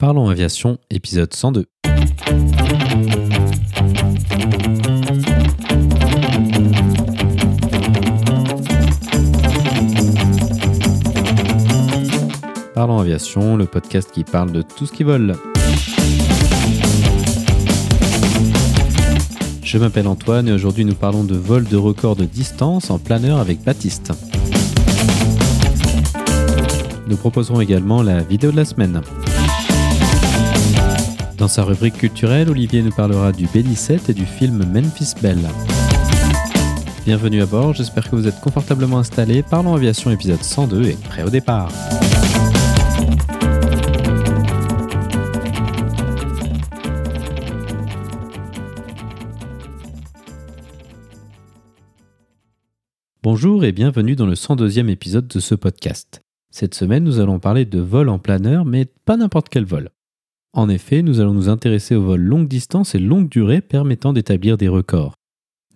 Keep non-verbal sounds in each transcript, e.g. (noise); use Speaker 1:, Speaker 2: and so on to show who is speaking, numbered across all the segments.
Speaker 1: Parlons aviation, épisode 102. Parlons aviation, le podcast qui parle de tout ce qui vole. Je m'appelle Antoine et aujourd'hui nous parlons de vol de record de distance en planeur avec Baptiste. Nous proposerons également la vidéo de la semaine. Dans sa rubrique culturelle, Olivier nous parlera du B-17 et du film Memphis Belle. Bienvenue à bord, j'espère que vous êtes confortablement installés. Parlons aviation épisode 102 et prêt au départ. Bonjour et bienvenue dans le 102e épisode de ce podcast. Cette semaine, nous allons parler de vol en planeur, mais pas n'importe quel vol. En effet, nous allons nous intéresser aux vols longue distance et longue durée permettant d'établir des records.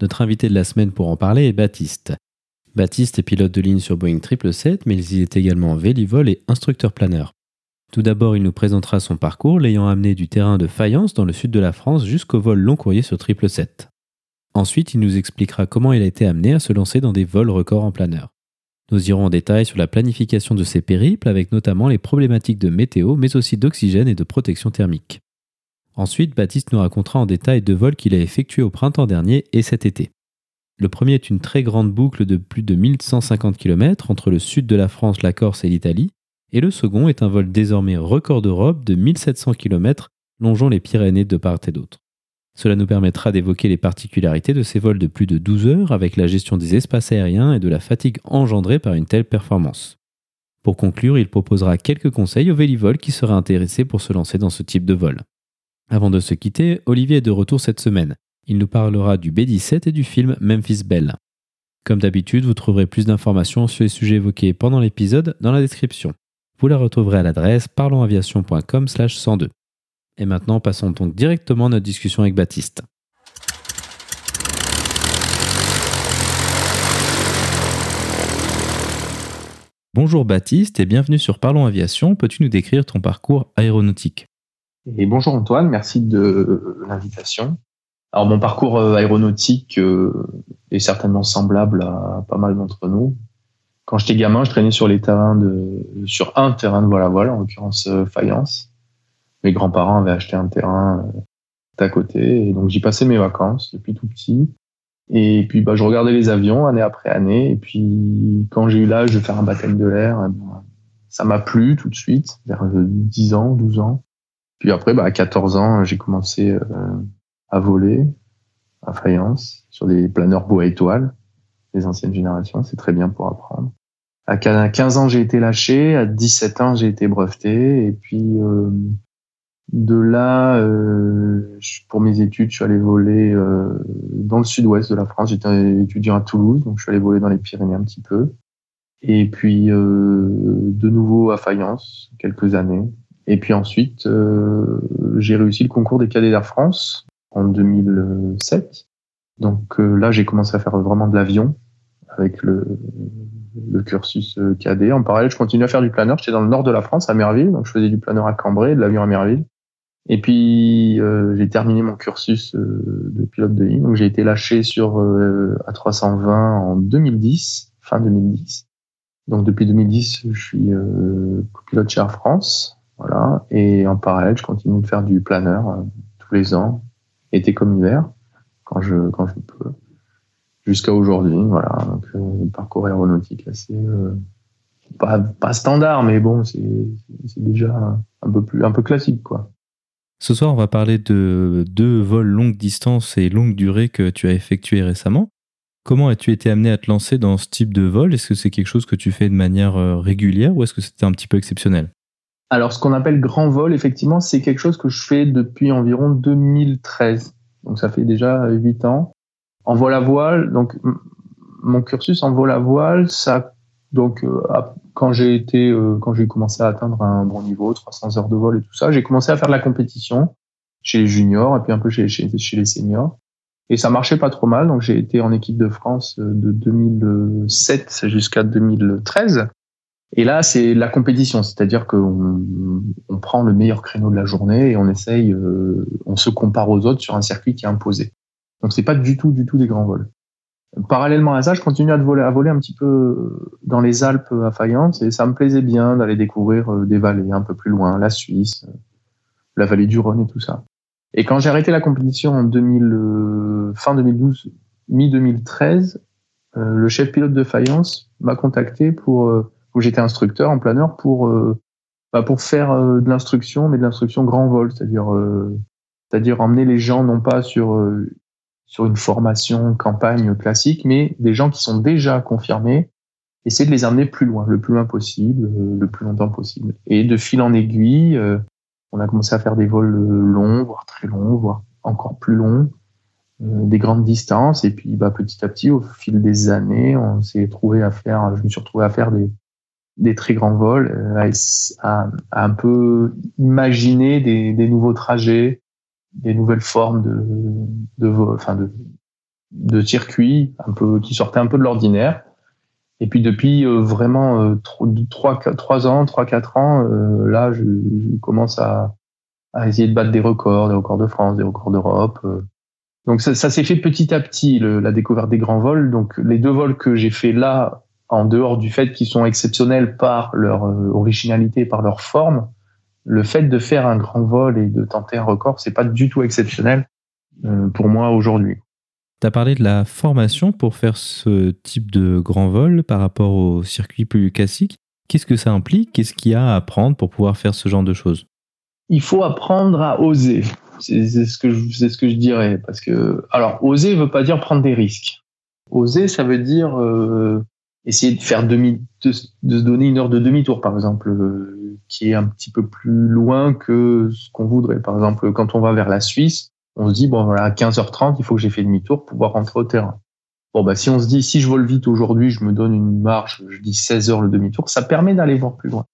Speaker 1: Notre invité de la semaine pour en parler est Baptiste. Baptiste est pilote de ligne sur Boeing 777, mais il est également vélivol et instructeur planeur. Tout d'abord, il nous présentera son parcours, l'ayant amené du terrain de Fayence dans le sud de la France jusqu'au vol long courrier sur 777. Ensuite, il nous expliquera comment il a été amené à se lancer dans des vols records en planeur. Nous irons en détail sur la planification de ces périples avec notamment les problématiques de météo mais aussi d'oxygène et de protection thermique. Ensuite, Baptiste nous racontera en détail deux vols qu'il a effectués au printemps dernier et cet été. Le premier est une très grande boucle de plus de 1150 km entre le sud de la France, la Corse et l'Italie, et le second est un vol désormais record d'Europe de 1700 km longeant les Pyrénées de part et d'autre. Cela nous permettra d'évoquer les particularités de ces vols de plus de 12 heures avec la gestion des espaces aériens et de la fatigue engendrée par une telle performance. Pour conclure, il proposera quelques conseils aux vélivoles qui seraient intéressés pour se lancer dans ce type de vol. Avant de se quitter, Olivier est de retour cette semaine. Il nous parlera du B-17 et du film Memphis Belle. Comme d'habitude, vous trouverez plus d'informations sur les sujets évoqués pendant l'épisode dans la description. Vous la retrouverez à l'adresse parlonsaviation.com/102. Et maintenant, passons donc directement à notre discussion avec Baptiste. Bonjour Baptiste et bienvenue sur Parlons Aviation. Peux-tu nous décrire ton parcours aéronautique?
Speaker 2: Et bonjour Antoine, merci de l'invitation. Alors mon parcours euh, aéronautique euh, est certainement semblable à pas mal d'entre nous. Quand j'étais gamin, je traînais sur les terrains de, sur un terrain de vol à voile, en l'occurrence euh, Fayence mes grands-parents avaient acheté un terrain euh, à côté, donc j'y passais mes vacances depuis tout petit. Et puis bah, je regardais les avions année après année, et puis quand j'ai eu l'âge de faire un baptême de l'air, eh ben, ça m'a plu tout de suite, vers 10 ans, 12 ans. Puis après, bah, à 14 ans, j'ai commencé euh, à voler à Fayence sur des planeurs bois étoiles des anciennes générations. C'est très bien pour apprendre. À 15 ans, j'ai été lâché. À 17 ans, j'ai été breveté. Et puis, euh, de là, euh, pour mes études, je suis allé voler euh, dans le sud-ouest de la France. J'étais étudiant à Toulouse, donc je suis allé voler dans les Pyrénées un petit peu. Et puis euh, de nouveau à Fayence, quelques années. Et puis ensuite, j'ai réussi le concours des cadets d'Air France en 2007. Donc là, j'ai commencé à faire vraiment de l'avion avec le, cursus cadet. En parallèle, je continue à faire du planeur. J'étais dans le nord de la France, à Merville, donc je faisais du planeur à Cambrai, de l'avion à Merville. Et puis euh, j'ai terminé mon cursus euh, de pilote de ligne. Donc j'ai été lâché sur euh, A320 en 2010, fin 2010. Donc depuis 2010, je suis pilote chez Air France, voilà. Et en parallèle, je continue de faire du planeur tous les ans, été comme hiver, quand je quand je peux, jusqu'à aujourd'hui, voilà. Donc parcours aéronautique assez pas, pas standard, mais bon, c'est déjà un peu plus un peu classique, quoi.
Speaker 1: Ce soir, on va parler de deux vols longue distance et longue durée que tu as effectués récemment. Comment as-tu été amené à te lancer dans ce type de vol? Est-ce que c'est quelque chose que tu fais de manière euh, régulière ou est-ce que c'était un petit peu exceptionnel?
Speaker 2: Alors, ce qu'on appelle grand vol, effectivement, c'est quelque chose que je fais depuis environ 2013. Donc, ça fait déjà 8 ans. En vol à voile, donc mon cursus en vol à voile, ça donc euh, quand j'ai été, euh, quand j'ai commencé à atteindre un bon niveau, 300 heures de vol et tout ça, j'ai commencé à faire de la compétition chez les juniors et puis un peu chez, les seniors. Et ça marchait pas trop mal, donc j'ai été en équipe de France euh, de 2007 jusqu'à 2013. Et là, c'est la compétition, c'est-à-dire qu'on on prend le meilleur créneau de la journée et on essaye, euh, on se compare aux autres sur un circuit qui est imposé. Donc c'est pas du tout, du tout des grands vols. Parallèlement à ça, je continue à voler, à voler un petit peu dans les Alpes à Fayence et ça me plaisait bien d'aller découvrir euh, des vallées un peu plus loin, la Suisse, la vallée du Rhône et tout ça. Et quand j'ai arrêté la compétition en 2000, euh, fin 2012, mi 2013, euh, le chef pilote de Fayence m'a contacté pour euh, où j'étais instructeur en planeur pour bah pour faire de l'instruction, mais de l'instruction grand vol, c'est-à-dire c'est-à-dire emmener les gens non pas sur sur une formation campagne classique, mais des gens qui sont déjà confirmés, essayer de les amener plus loin, le plus loin possible, le plus longtemps possible. Et de fil en aiguille, on a commencé à faire des vols longs, voire très longs, voire encore plus longs, euh, des grandes distances. Et puis, bah, petit à petit, au fil des années, on s'est trouvé à faire, je me suis retrouvé à faire des, des très grands vols, euh, à, à, un peu imaginer des, des, nouveaux trajets, des nouvelles formes de, de vol, enfin de, de circuits, un peu qui sortaient un peu de l'ordinaire. Et puis depuis euh, vraiment euh, trois, trois ans, trois quatre ans, euh, là, je, commence à, à, essayer de battre des records, des records de France, des records d'Europe. Donc ça, ça s'est fait petit à petit, le, la découverte des grands vols. Donc les deux vols que j'ai fait là, en dehors du fait qu'ils sont exceptionnels par leur originalité, par leur forme, le fait de faire un grand vol et de tenter un record, c'est pas du tout exceptionnel pour moi aujourd'hui.
Speaker 3: Tu as parlé de la formation pour faire ce type de grand vol par rapport au circuit plus classique. Qu'est-ce que ça implique? Qu'est-ce qu'il y a à apprendre pour pouvoir faire ce genre de choses?
Speaker 2: Il faut apprendre à oser. C'est ce que je, ce que je dirais. Parce que, alors, oser ne veut pas dire prendre des risques. Oser, ça veut dire euh, essayer de faire demi, de, de, se donner une heure de demi-tour, par exemple, euh, qui est un petit peu plus loin que ce qu'on voudrait. Par exemple, quand on va vers la Suisse, on se dit, bon, voilà, à 15h30, il faut que j'ai fait demi-tour pour pouvoir rentrer au terrain. Bon, bah, si on se dit, si je vole vite aujourd'hui, je me donne une marche, je dis 16 heures le demi-tour, ça permet d'aller voir plus loin.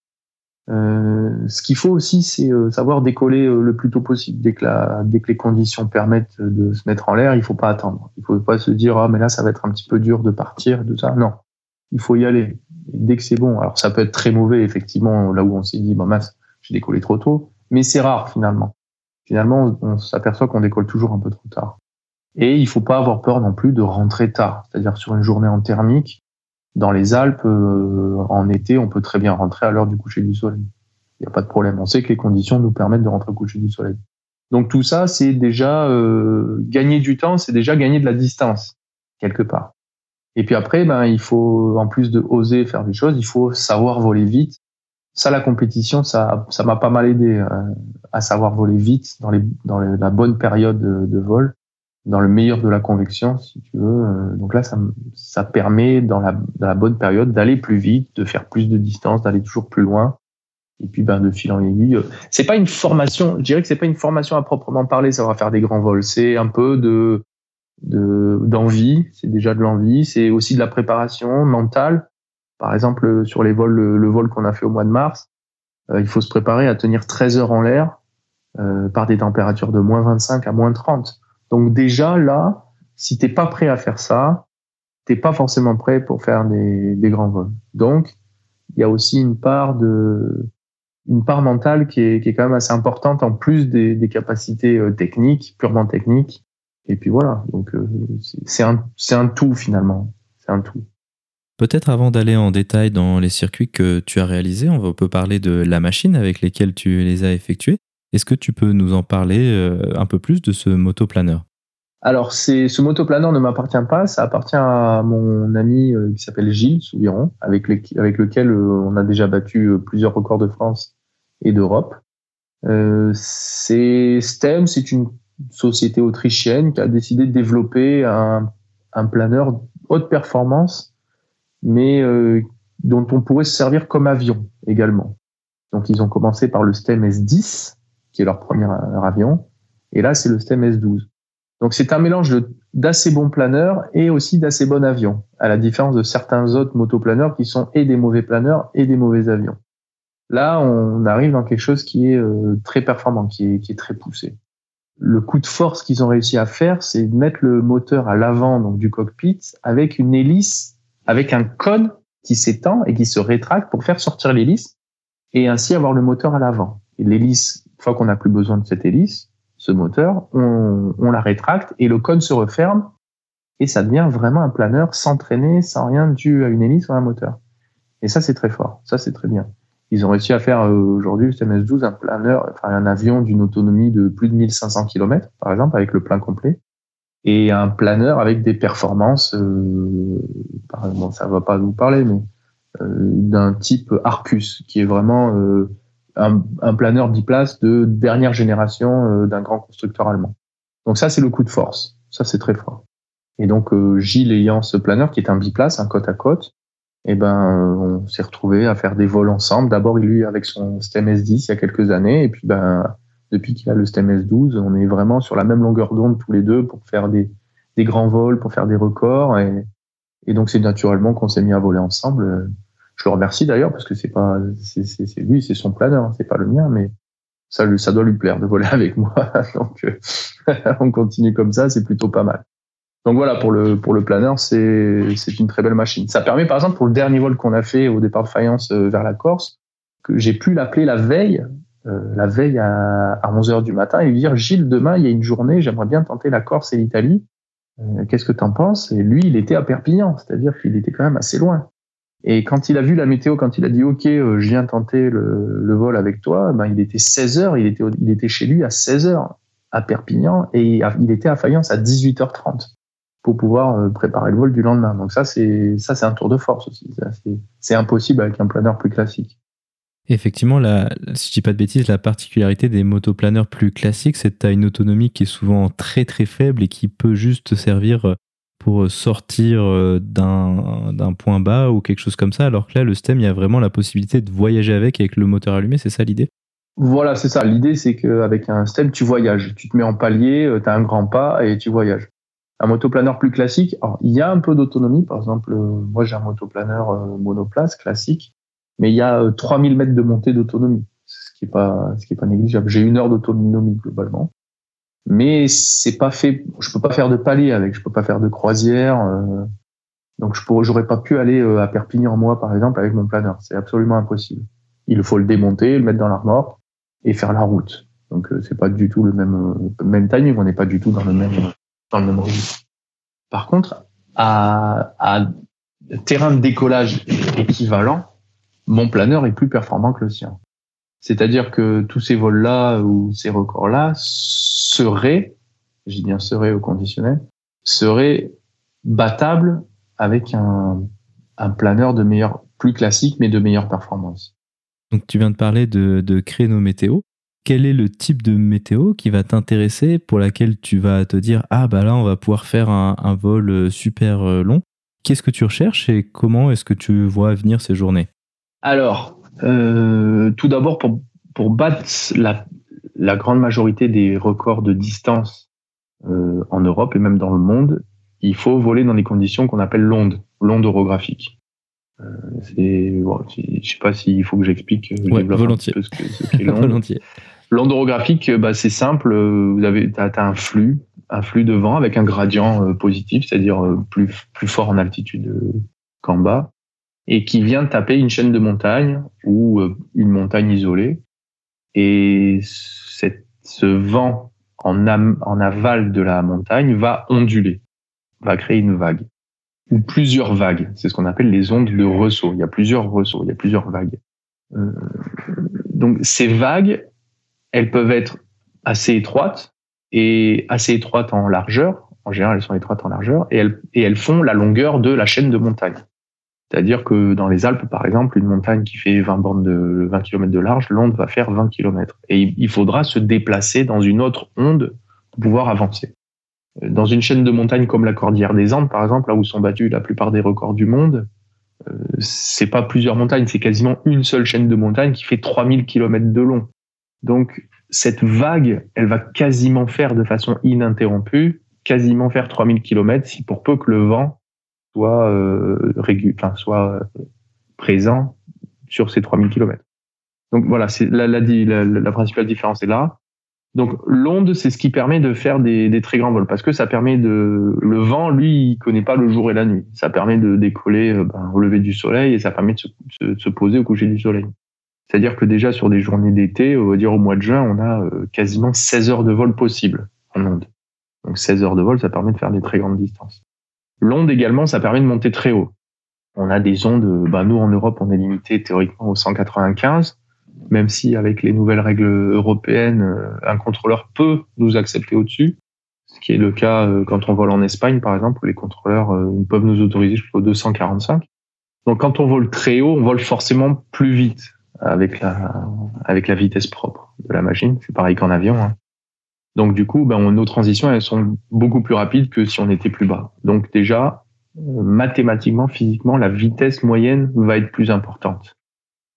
Speaker 2: Euh, ce qu'il faut aussi, c'est euh, savoir décoller euh, le plus tôt possible. Dès que, la, dès que les conditions permettent de se mettre en l'air, il faut pas attendre. Il faut pas se dire, ah, mais là, ça va être un petit peu dur de partir, tout ça. Non. Il faut y aller. dès que c'est bon. Alors, ça peut être très mauvais, effectivement, là où on s'est dit, bah, mince, j'ai décollé trop tôt. Mais c'est rare, finalement finalement, on s'aperçoit qu'on décolle toujours un peu trop tard. Et il faut pas avoir peur non plus de rentrer tard. C'est-à-dire sur une journée en thermique, dans les Alpes, euh, en été, on peut très bien rentrer à l'heure du coucher du soleil. Il n'y a pas de problème. On sait que les conditions nous permettent de rentrer au coucher du soleil. Donc tout ça, c'est déjà euh, gagner du temps, c'est déjà gagner de la distance quelque part. Et puis après, ben il faut en plus de oser faire des choses, il faut savoir voler vite ça, la compétition, ça, ça m'a pas mal aidé euh, à savoir voler vite dans, les, dans la bonne période de, vol, dans le meilleur de la convection, si tu veux. Euh, donc là, ça, ça permet dans la, dans la bonne période d'aller plus vite, de faire plus de distance, d'aller toujours plus loin. Et puis, ben, de fil en aiguille. Euh, c'est pas une formation, je dirais que c'est pas une formation à proprement parler, savoir faire des grands vols. C'est un peu de, de, d'envie. C'est déjà de l'envie. C'est aussi de la préparation mentale par exemple, sur les vols, le, vol qu'on a fait au mois de mars, euh, il faut se préparer à tenir 13 heures en l'air euh, par des températures de moins 25 à moins 30. Donc déjà là, si t'es pas prêt à faire ça, t'es pas forcément prêt pour faire des, grands vols. Donc il y a aussi une part de une part mentale qui est, quand même assez importante en plus des, des capacités euh, techniques, purement techniques. Et puis voilà, donc c'est un, un tout finalement, c'est un tout.
Speaker 3: Peut-être avant d'aller en détail dans les circuits que tu as réalisés, on peut parler de la machine avec lesquelles tu les as effectués. Est-ce que tu peux nous en parler euh, un peu plus de ce motoplaneur?
Speaker 2: Alors, ce motoplaneur ne m'appartient pas, ça appartient à mon ami euh, qui s'appelle Gilles Souviron, avec, avec lequel euh, on a déjà battu plusieurs records de France et d'Europe. c'est STEM, c'est une société autrichienne qui a décidé de développer un, planeur haute performance mais euh, dont on pourrait se servir comme avion également. Donc ils ont commencé par le STEM S10, qui est leur premier avion, et là c'est le STEM S12. Donc c'est un mélange d'assez bons planeurs et aussi d'assez bons avions, à la différence de certains autres motoplaneurs qui sont et des mauvais planeurs et des mauvais avions. Là, on arrive dans quelque chose qui est euh, très performant, qui est très poussé. Le coup de force qu'ils ont réussi à faire, c'est de mettre le moteur à l'avant donc du cockpit avec une hélice avec un cône qui s'étend et qui se rétracte pour faire sortir l'hélice et ainsi avoir le moteur à l'avant. Et l'hélice, une fois qu'on n'a plus besoin de cette hélice, ce moteur, on, on, la rétracte et le cône se referme et ça devient vraiment un planeur sans traîner, sans rien dû à une hélice ou à un moteur. Et ça, c'est très fort. Ça, c'est très bien. Ils ont réussi à faire euh, aujourd'hui le CMS-12 un planeur, enfin un avion d'une autonomie de plus de 1500 km, par exemple, avec le plein complet, et un planeur avec des performances, euh, bon, ça va pas vous parler, mais euh, d'un type Arcus, qui est vraiment euh, un, un, planeur biplace de dernière génération euh, d'un grand constructeur allemand. Donc ça, c'est le coup de force. Ça, c'est très fort. Et donc Gilles ayant ce planeur qui est un biplace, un côte à côte, et eh ben on s'est retrouvé à faire des vols ensemble. D'abord lui avec son STEM S10 il y a quelques années, et puis ben depuis qu'il a le STEM S12, on est vraiment sur la même longueur d'onde tous les deux pour faire des, des grands vols, pour faire des records, et, donc c'est naturellement qu'on s'est mis à voler ensemble. Je le remercie d'ailleurs parce que c'est pas c'est lui, c'est son planeur, c'est pas le mien, mais ça, ça doit lui plaire de voler (laughs) avec moi. donc (laughs) on continue comme ça, c'est plutôt pas mal. Donc voilà, pour le, pour le planeur, c'est, une très belle machine. Ça permet, par exemple, pour le dernier vol qu'on a fait au départ de Fayence euh, vers la Corse, que j'ai pu l'appeler la veille, euh, la veille à, à 11 heures du matin et lui dire, Gilles, demain, il y a une journée, j'aimerais bien tenter la Corse et l'Italie. Euh, qu'est-ce que tu en penses? Et lui, il était à Perpignan, c'est-à-dire qu'il était quand même assez loin. Et quand il a vu la météo, quand il a dit OK, je viens tenter le, le vol avec toi, ben il était 16 heures, il était il était chez lui à 16 heures à Perpignan et il était à Fayence à 18h30 pour pouvoir euh, préparer le vol du lendemain. Donc ça, c'est ça, c'est un tour de force aussi. C'est impossible avec un planeur plus classique.
Speaker 3: Effectivement, la, si je dis pas de bêtises, la particularité des motoplaneurs plus classiques, c'est que tu as une autonomie qui est souvent très très faible et qui peut juste servir pour sortir euh, d'un point bas ou quelque chose comme ça, alors que là, le STEM, il y a vraiment la possibilité de voyager avec, avec le moteur allumé, c'est ça l'idée?
Speaker 2: Voilà, c'est ça. L'idée, c'est qu'avec un STEM, tu voyages. Tu te mets en palier, euh, tu as un grand pas et tu voyages un motoplaneur plus classique, alors, il y a un peu d'autonomie. Par exemple, euh, moi j'ai un motoplaneur euh, monoplace classique, mais il y a 3000 euh, mètres de montée d'autonomie, ce qui est pas, ce qui est pas négligeable. J'ai une heure d'autonomie globalement, mais c'est pas fait. Je peux pas faire de palier avec, je peux pas faire de croisière. donc je pourrais, j'aurais pas pu aller à Perpignan moi par exemple avec mon planeur. C'est absolument impossible. Il faut le démonter, le mettre dans l'armoire et faire la route. Donc c'est pas du tout le même même timing. On n'est pas du tout dans le même dans le même Par contre, à, à terrain de décollage équivalent, mon planeur est plus performant que le sien. C'est-à-dire que tous ces vols-là ou ces records-là seraient, j'ai bien seraient au conditionnel, seraient battables avec un, un planeur de meilleur, plus classique, mais de meilleure performance.
Speaker 3: Donc tu viens de parler de, de créneaux météo quel est le type de météo qui va t'intéresser, pour laquelle tu vas te dire ah bah là on va pouvoir faire un, vol euh, super euh, long. Qu'est-ce que tu recherches et comment est-ce que tu vois venir ces journées?
Speaker 2: Alors, euh, tout d'abord pour, pour battre la, la, grande majorité des records de distance en Europe et même dans le monde, il faut voler dans des conditions qu'on appelle l'onde, l'onde orographique. Euh, c'est bon, je sais pas s'il faut que j'explique
Speaker 3: ouais, volontiers. Un peu ce qu'est (laughs) volontiers.
Speaker 2: L'onde orographique, bah, c'est simple. Euh, vous avez, as, un flux, un flux de vent avec un gradient euh, positif, c'est-à-dire euh, plus plus fort en altitude qu'en bas, et qui vient taper une chaîne de montagnes ou une montagne isolée. Et cette, ce vent en, en aval de la montagne va onduler, va créer une vague ou plusieurs vagues. C'est ce qu'on appelle les ondes de ressaut. Il y a plusieurs ressauts, il y a plusieurs vagues. donc ces vagues, elles peuvent être assez étroites et assez étroites en largeur. En général, elles sont étroites en largeur et elles, font la longueur de la chaîne de montagne. C'est-à-dire que dans les Alpes, par exemple, une montagne qui fait 20 bornes de 20 km de large, l'onde va faire 20 km. Et il faudra se déplacer dans une autre onde pour pouvoir avancer. Dans une chaîne de montagne comme la Cordillère des Andes, par exemple, là où sont battus la plupart des records du monde, euh, c'est pas plusieurs montagnes, c'est quasiment une seule chaîne de montagne qui fait 3000 km de long. Donc, cette vague, elle va quasiment faire de façon ininterrompue, quasiment faire 3000 km si pour peu que le vent soit, euh, euh, présent sur ces 3000 km. Donc voilà, c'est la, la, la, principale différence est là. Donc l'onde, c'est ce qui permet de faire des, très grands vols parce que ça permet de le vent, lui, il connaît pas le jour et la nuit. Ça permet de décoller euh, ben, au lever du soleil et ça permet de se, poser au coucher du soleil. C'est-à-dire que déjà sur des journées d'été, on va dire au mois de juin, on a euh, quasiment 16 heures de vol possible en onde. Donc 16 heures de vol, ça permet de faire des très grandes distances. L'onde également, ça permet de monter très haut. On a des ondes, ben, nous en Europe, on est limité théoriquement au 195 même si avec les nouvelles règles européennes, euh, un contrôleur peut nous accepter au-dessus, ce qui est le cas quand on vole en Espagne, par exemple, où les contrôleurs peuvent nous autoriser jusqu'au 245. Donc quand on vole très haut, on vole forcément plus vite avec la, avec la vitesse propre de la machine. C'est pareil qu'en avion. Hein. Donc du coup, ben, nos transitions, elles sont beaucoup plus rapides que si on était plus bas. Donc déjà, mathématiquement, physiquement, la vitesse moyenne va être plus importante.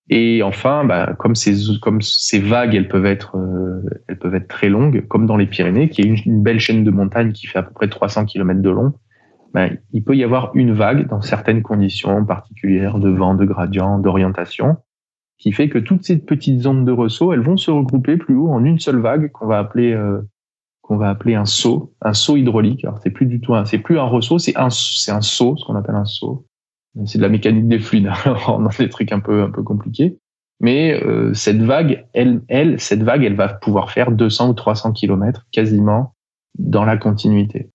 Speaker 2: Et enfin, bah, comme ces comme ces vagues, elles peuvent être euh, elles peuvent être très longues, comme dans les Pyrénées, qui est une, belle chaîne de montagnes qui fait à peu près 300 km de long. Bah, il peut y avoir une vague dans certaines conditions particulières de vent, de gradient, d'orientation, qui fait que toutes ces petites zones de ressaut, elles vont se regrouper plus haut en une seule vague qu'on va appeler euh, qu'on va appeler un saut, un saut hydraulique. Alors c'est plus du tout un, c'est plus un ressaut, c'est un c'est un saut, ce qu'on appelle un saut c'est de la mécanique des fluides, (laughs) dans des trucs un peu un peu compliqués. Mais euh, cette vague, elle, elle, cette vague, elle va pouvoir faire 200 ou 300 km quasiment dans la continuité.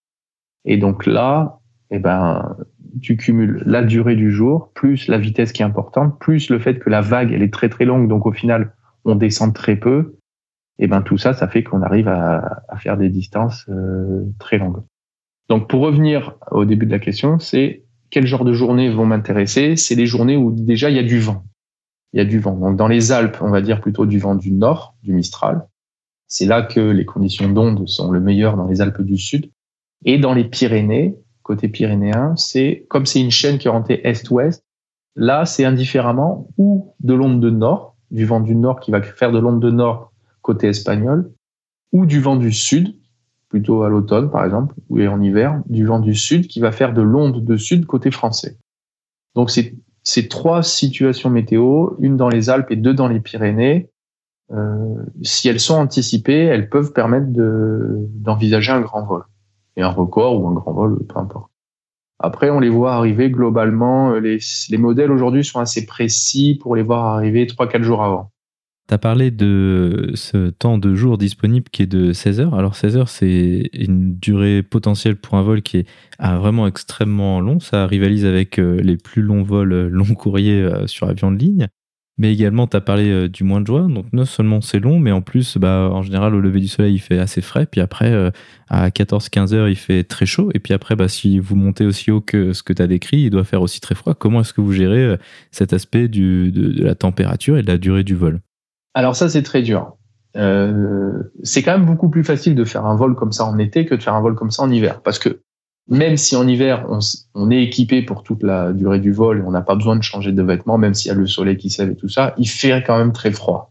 Speaker 2: Et donc là, eh ben, tu cumules la durée du jour, plus la vitesse qui est importante, plus le fait que la vague, elle est très très longue, donc au final, on descend très peu. Et eh ben tout ça, ça fait qu'on arrive à, à, faire des distances euh, très longues. Donc pour revenir au début de la question, c'est quel genre de journées vont m'intéresser? C'est les journées où déjà il y a du vent. Il y a du vent. Donc dans les Alpes, on va dire plutôt du vent du nord, du Mistral. C'est là que les conditions d'onde sont le meilleur dans les Alpes du Sud. Et dans les Pyrénées, côté pyrénéen, c'est comme c'est une chaîne qui est orientée est-ouest. Là, c'est indifféremment ou de l'onde de nord, du vent du nord qui va faire de l'onde de nord côté espagnol, ou du vent du sud plutôt à l'automne par exemple, ou en hiver, du vent du sud qui va faire de l'onde de sud côté français. Donc c'est ces trois situations météo, une dans les Alpes et deux dans les Pyrénées, euh, si elles sont anticipées, elles peuvent permettre d'envisager un grand vol. Et un record ou un grand vol, peu importe. Après, on les voit arriver globalement, les, les modèles aujourd'hui sont assez précis pour les voir arriver 3-4 jours avant.
Speaker 3: Tu as parlé de ce temps de jour disponible qui est de 16 heures. Alors 16 heures, c'est une durée potentielle pour un vol qui est ah, vraiment extrêmement long. Ça rivalise avec euh, les plus longs vols euh, long courrier euh, sur avion de ligne. Mais également, tu as parlé du mois de juin. Donc non seulement c'est long, mais en plus, bah, en général, au lever du soleil, il fait assez frais. Puis après, à 14-15 heures, il fait très chaud. Et puis après, bah, si vous montez aussi haut que ce que tu as décrit, il doit faire aussi très froid. Comment est-ce que vous gérez cet aspect du, de la température et de la durée du vol?
Speaker 2: Alors ça, c'est très dur. Euh, c'est quand même beaucoup plus facile de faire un vol comme ça en été que de faire un vol comme ça en hiver. Parce que même si en hiver, on, est équipé pour toute la durée du vol, on n'a pas besoin de changer de vêtements, même s'il y a le soleil qui s'élève et tout ça, il fait quand même très froid.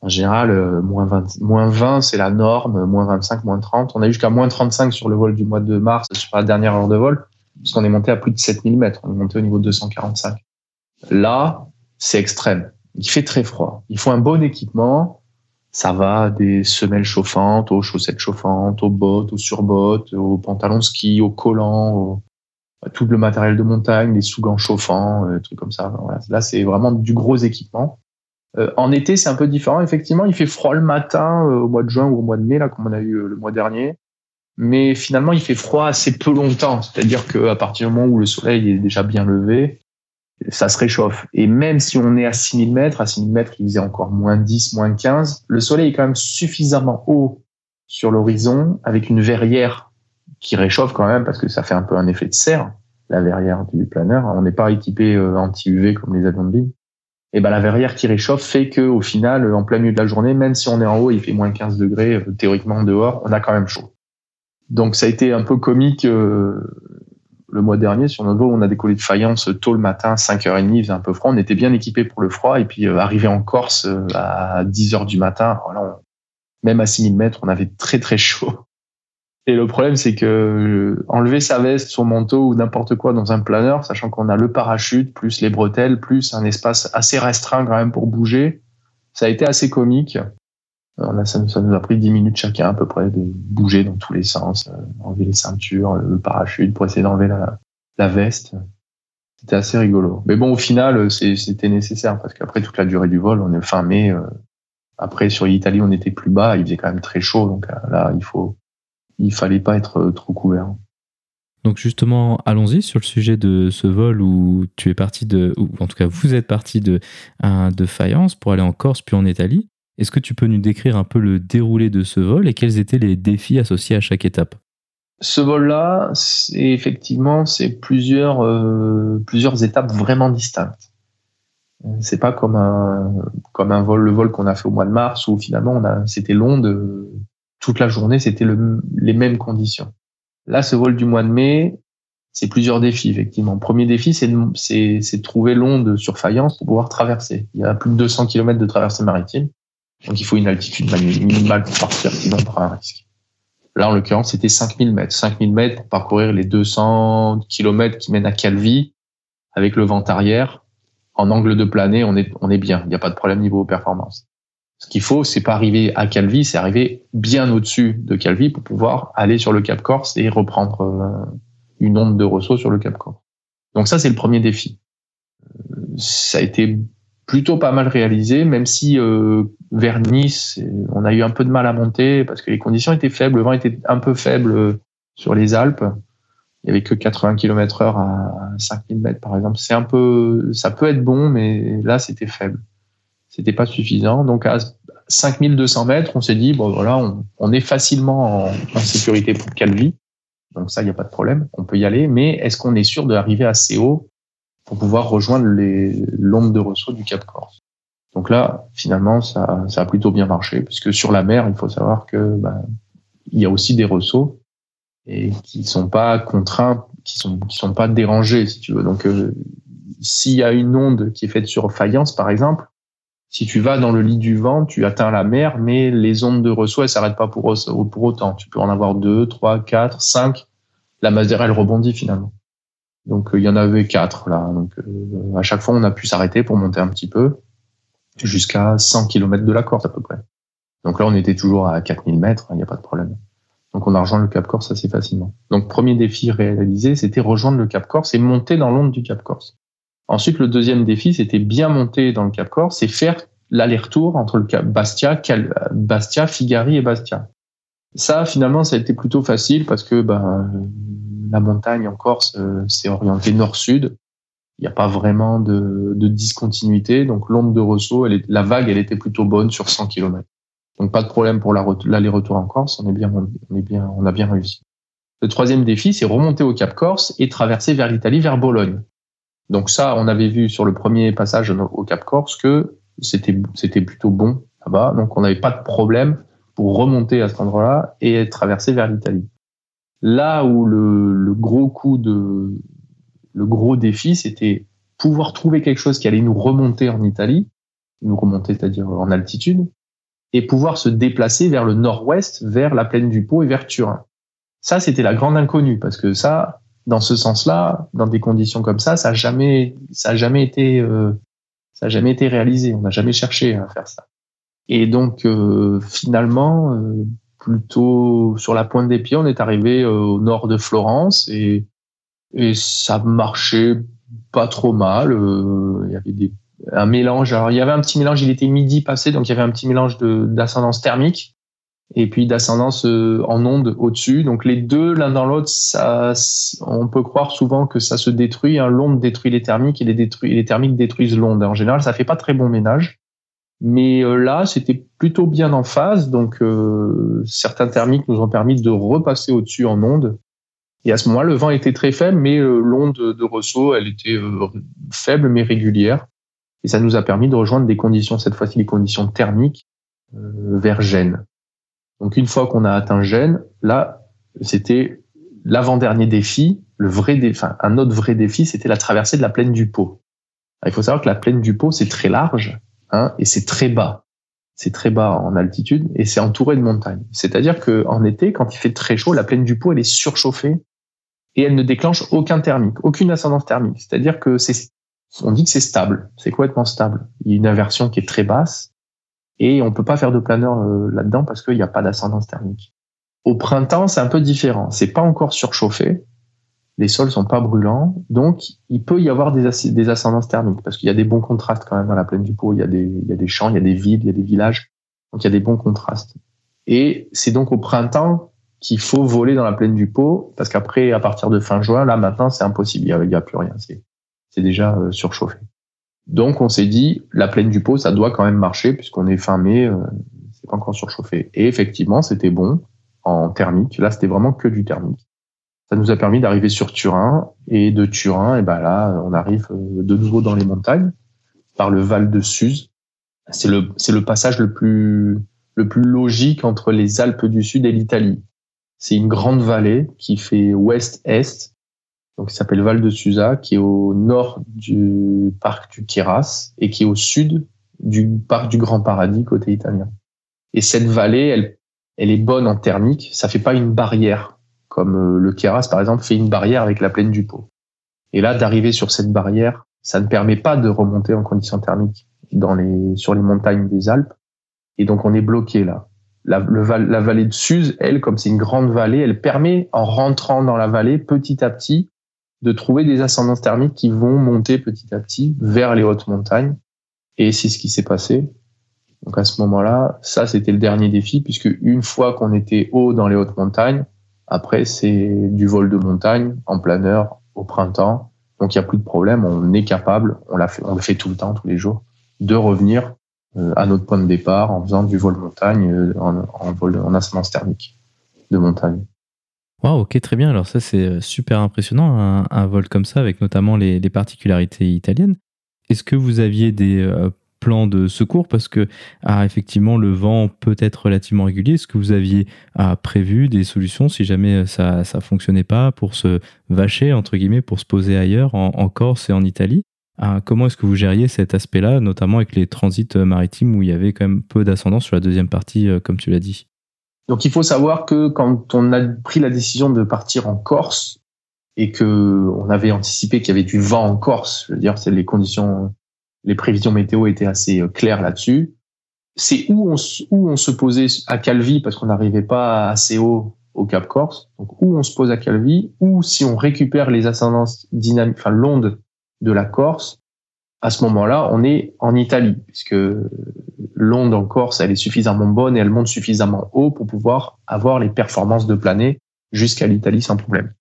Speaker 2: En général, euh, moins 20, moins 20 c'est la norme, moins 25, moins 30. On a jusqu'à moins 35 sur le vol du mois de mars, sur la dernière heure de vol, parce qu'on est monté à plus de 7000 mètres. On est monté au niveau de 245. Là, c'est extrême il fait très froid. Il faut un bon équipement. Ça va des semelles chauffantes, aux chaussettes chauffantes, aux bottes, aux surbottes, aux pantalons ski, aux collants, tout le matériel de montagne, les sous-gants chauffants, euh, trucs comme ça. Là, c'est vraiment du gros équipement. Euh, en été, c'est un peu différent. Effectivement, il fait froid le matin euh, au mois de juin ou au mois de mai, là, comme on a eu le mois dernier. Mais finalement, il fait froid assez peu longtemps. C'est-à-dire qu'à partir du moment où le soleil est déjà bien levé, ça se réchauffe. Et même si on est à 6000 mètres, à 6000 mètres, il faisait encore moins 10, moins 15, le soleil est quand même suffisamment haut sur l'horizon avec une verrière qui réchauffe quand même parce que ça fait un peu un effet de serre, la verrière du planeur. On n'est pas équipé euh, anti-UV comme les avions de ligne. Et ben la verrière qui réchauffe fait que au final, en plein milieu de la journée, même si on est en haut, il fait moins 15 degrés, euh, théoriquement dehors, on a quand même chaud. Donc ça a été un peu comique euh, le mois dernier sur notre vol, on a décollé de faïence tôt le matin, 5h30, il faisait un peu froid. On était bien équipé pour le froid. Et puis, euh, arrivé en Corse euh, à 10h du matin, voilà, même à 6000 mètres, on avait très très chaud. Et le problème, c'est que euh, enlever sa veste, son manteau ou n'importe quoi dans un planeur, sachant qu'on a le parachute, plus les bretelles, plus un espace assez restreint quand même pour bouger, ça a été assez comique. On a, ça, nous a pris 10 minutes chacun à peu près de bouger dans tous les sens, enlever les ceintures, le parachute pour essayer d'enlever la, veste. C'était assez rigolo. Mais bon, au final, c'était nécessaire parce qu'après toute la durée du vol, on est fin mai. après, sur l'Italie, on était plus bas. Il faisait quand même très chaud. Donc là, il faut, il fallait pas être trop couvert.
Speaker 3: Donc justement, allons-y sur le sujet de ce vol où tu es parti de, ou en tout cas vous êtes parti de, de Fayence pour aller en Corse puis en Italie. Est-ce que tu peux nous décrire un peu le déroulé de ce vol et quels étaient les défis associés à chaque étape?
Speaker 2: Ce vol-là, c'est effectivement c'est plusieurs euh, étapes vraiment distinctes. C'est pas comme un vol le vol qu'on a fait au mois de mars où finalement on c'était long de toute la journée c'était les mêmes conditions. Là, ce vol du mois de mai, c'est plusieurs défis, effectivement. Premier défi, c'est de, c'est, c'est trouver l'onde sur Fayence pour pouvoir traverser. Il y a plus de 200 km de traversée maritime. Donc, il faut une altitude minimale pour partir, sinon on prend un risque. Là, en l'occurrence, c'était 5000 mètres. 5000 mètres pour parcourir les 200 km qui mènent à Calvi avec le vent arrière. En angle de planée, on est, on est bien. Il n'y a pas de problème niveau performance. Ce qu'il faut, c'est pas arriver à Calvi, c'est arriver bien au-dessus de Calvi pour pouvoir aller sur le Cap Corse et reprendre euh, une onde de ressaut sur le Cap Corse. Donc ça, c'est le premier défi. Euh, ça a été plutôt pas mal réalisé, même si euh, vers Nice, on a eu un peu de mal à monter parce que les conditions étaient faibles, le vent était un peu faible sur les Alpes. Il y avait que 80 km heure à 5000 mètres, par exemple. C'est un peu, ça peut être bon, mais là, c'était faible c'était pas suffisant. Donc à 5200 mètres, on s'est dit bon voilà, on, est facilement en, sécurité pour Calvi, donc ça il n'y a pas de problème, on peut y aller. Mais est-ce qu'on est sûr d'arriver assez haut pour pouvoir rejoindre les l'ombre de ressaut du Cap Corse Donc là, finalement, ça, ça a plutôt bien marché puisque sur la mer, il faut savoir que ben, il y a aussi des ressauts et qui sont pas contraints, qui sont qui sont pas dérangés si tu veux. Donc euh, s'il y a une onde qui est faite sur faïence par exemple, si tu vas dans le lit du vent, tu atteins la mer, mais les ondes de ressaut, elles s'arrêtent pas pour, pour autant. Tu peux en avoir deux, trois, quatre, cinq. La Madeira, elle rebondit finalement. Donc euh, il y en avait quatre là. Donc euh, à chaque fois, on a pu s'arrêter pour monter un petit peu jusqu'à 100 km de la Corse à peu près. Donc là, on était toujours à 4000 mètres, il n'y a pas de problème. Donc on a rejoint le Cap Corse assez facilement. Donc premier défi réalisé, c'était rejoindre le Cap Corse et monter dans l'onde du Cap Corse. Ensuite, le deuxième défi, c'était bien monter dans le Cap Corse et faire l'aller-retour entre le Cap Bastia, Bastia, Figari et Bastia. Ça, finalement, ça a été plutôt facile parce que ben, la montagne en Corse euh, s'est orientée nord-sud. Il n'y a pas vraiment de, discontinuité. Donc, l'onde de ressaut, la vague, elle était plutôt bonne sur 100 km. Donc, pas de problème pour l'aller-retour en Corse. On est bien, on a bien réussi. Le troisième défi, c'est remonter au Cap Corse et traverser vers l'Italie, vers Bologne. Donc ça, on avait vu sur le premier passage au Cap Corse que c'était c'était plutôt bon là-bas. Donc on n'avait pas de problème pour remonter à cet endroit-là et traverser vers l'Italie. Là où le, le, gros coup de le gros défi, c'était pouvoir trouver quelque chose qui allait nous remonter en Italie, nous remonter, c'est-à-dire en altitude, et pouvoir se déplacer vers le nord-ouest, vers la plaine du Pô et vers Turin. Ça, c'était la grande inconnue, parce que ça, dans ce sens-là, dans des conditions comme ça, ça n'a jamais, ça a jamais été, euh, ça a jamais été réalisé. On n'a jamais cherché à faire ça. Et donc euh, finalement, euh, plutôt sur la pointe des pieds, on est arrivé au nord de Florence et et ça marchait pas trop mal. il y avait des, un mélange. Alors il y avait un petit mélange. Il était midi passé, donc il y avait un petit mélange d'ascendance thermique et puis d'ascendance euh, en onde au-dessus. Donc les deux, l'un dans l'autre, ça, on peut croire souvent que ça se détruit. Hein. L'onde détruit les thermiques et les, les thermiques détruisent l'onde. En général, ça fait pas très bon ménage. Mais euh, là, c'était plutôt bien en phase. Donc euh, certains thermiques nous ont permis de repasser au-dessus en onde. Et à ce moment-là, le vent était très faible, mais l'onde de ressaut, elle était faible mais régulière. Et ça nous a permis de rejoindre des conditions, cette fois-ci des conditions thermiques, vers Gênes. Donc une fois qu'on a atteint Gênes, là, c'était l'avant-dernier défi, le vrai défi, enfin, un autre vrai défi, c'était la traversée de la plaine du Pô. il faut savoir que la plaine du Pô, c'est très large hein, et c'est très bas. C'est très bas en altitude et c'est entouré de montagnes. C'est-à-dire que en été, quand il fait très chaud, la plaine du Pô, elle est surchauffée et elle ne déclenche aucun thermique, aucune ascendance thermique. C'est-à-dire que c'est, on dit que c'est stable, c'est complètement stable. Il y a une inversion qui est très basse et on peut pas faire de planeur euh, là-dedans parce qu'il n'y a pas d'ascendance thermique. Au printemps, c'est un peu différent. C'est pas encore surchauffé. Les sols sont pas brûlants. Donc, il peut y avoir des, ascendances thermiques parce qu'il y a des bons contrastes quand même dans la plaine du Pau. Il y a des, champs, il y a des villes, il y a des villages. Donc, il y a des bons contrastes. Et c'est donc au printemps qu'il faut voler dans la plaine du Pau parce qu'après, à partir de fin juin, là, maintenant, c'est impossible. Il n'y a, plus rien. C'est, c'est déjà euh, surchauffé. Donc, on s'est dit, la plaine du Pau, ça doit quand même marcher puisqu'on est fin mai, euh, c'est pas encore surchauffé. Et effectivement, c'était bon en thermique. Là, c'était vraiment que du thermique. Ça nous a permis d'arriver sur Turin et de Turin, et ben là, on arrive euh, de nouveau dans les montagnes par le Val de Suse. C'est le c'est le passage le plus le plus logique entre les Alpes du Sud et l'Italie. C'est une grande vallée qui fait ouest-est, donc il s'appelle Val de Susa, qui est au nord du parc du Queyras et qui est au sud du parc du Grand Paradis côté italien. Et cette vallée, elle elle est bonne en thermique. Ça fait pas une barrière comme euh, le Keras par exemple fait une barrière avec la plaine du Pau. Et là, d'arriver sur cette barrière, ça ne permet pas de remonter en conditions thermiques dans les sur les montagnes des Alpes. Et donc on est bloqué là. La, vallée de Suse, elle, comme c'est une grande vallée, elle permet en rentrant dans la vallée petit à petit de trouver des ascendances thermiques qui vont monter petit à petit vers les hautes montagnes. Et c'est ce qui s'est passé. Donc à ce moment-là, ça c'était le dernier défi puisque une fois qu'on était haut dans les hautes montagnes, après c'est du vol de montagne en planeur au printemps. Donc il n'y a plus de problème, on est capable, on, le fait tout le temps, tous les jours, de revenir euh, à notre point de départ en faisant du vol montagne, euh, en, en vol en thermique de montagne.
Speaker 3: Wow, ok, très bien. Alors ça, c'est euh, super impressionnant, un, un, vol comme ça, avec notamment les, les particularités italiennes. Est-ce que vous aviez des plan de secours parce que ah, effectivement le vent peut être relativement régulier. Est-ce que vous aviez ah, prévu des solutions si jamais ça ça fonctionnait pas pour se vacher entre guillemets pour se poser ailleurs en, Corse et en Italie? Ah, Comment est-ce que vous gériez cet aspect-là, notamment avec les transits maritimes où il y avait quand même peu d'ascendance sur la deuxième partie, euh, comme tu l'as dit?
Speaker 2: Donc il faut savoir que quand on a pris la décision de partir en Corse et que on avait anticipé qu'il y avait du vent en Corse, je veux dire, c'est les conditions les prévisions météo étaient assez euh, claires là-dessus. C'est où on, où on se posait à Calvi parce qu'on n'arrivait pas assez haut au Cap Corse. Donc où on se pose à Calvi, ou si on récupère les ascendances dynamiques, enfin l'onde de la Corse, à ce moment-là, on est en Italie, puisque l'onde en Corse, elle est suffisamment bonne et elle monte suffisamment haut pour pouvoir avoir les performances de planer jusqu'à l'Italie sans problème.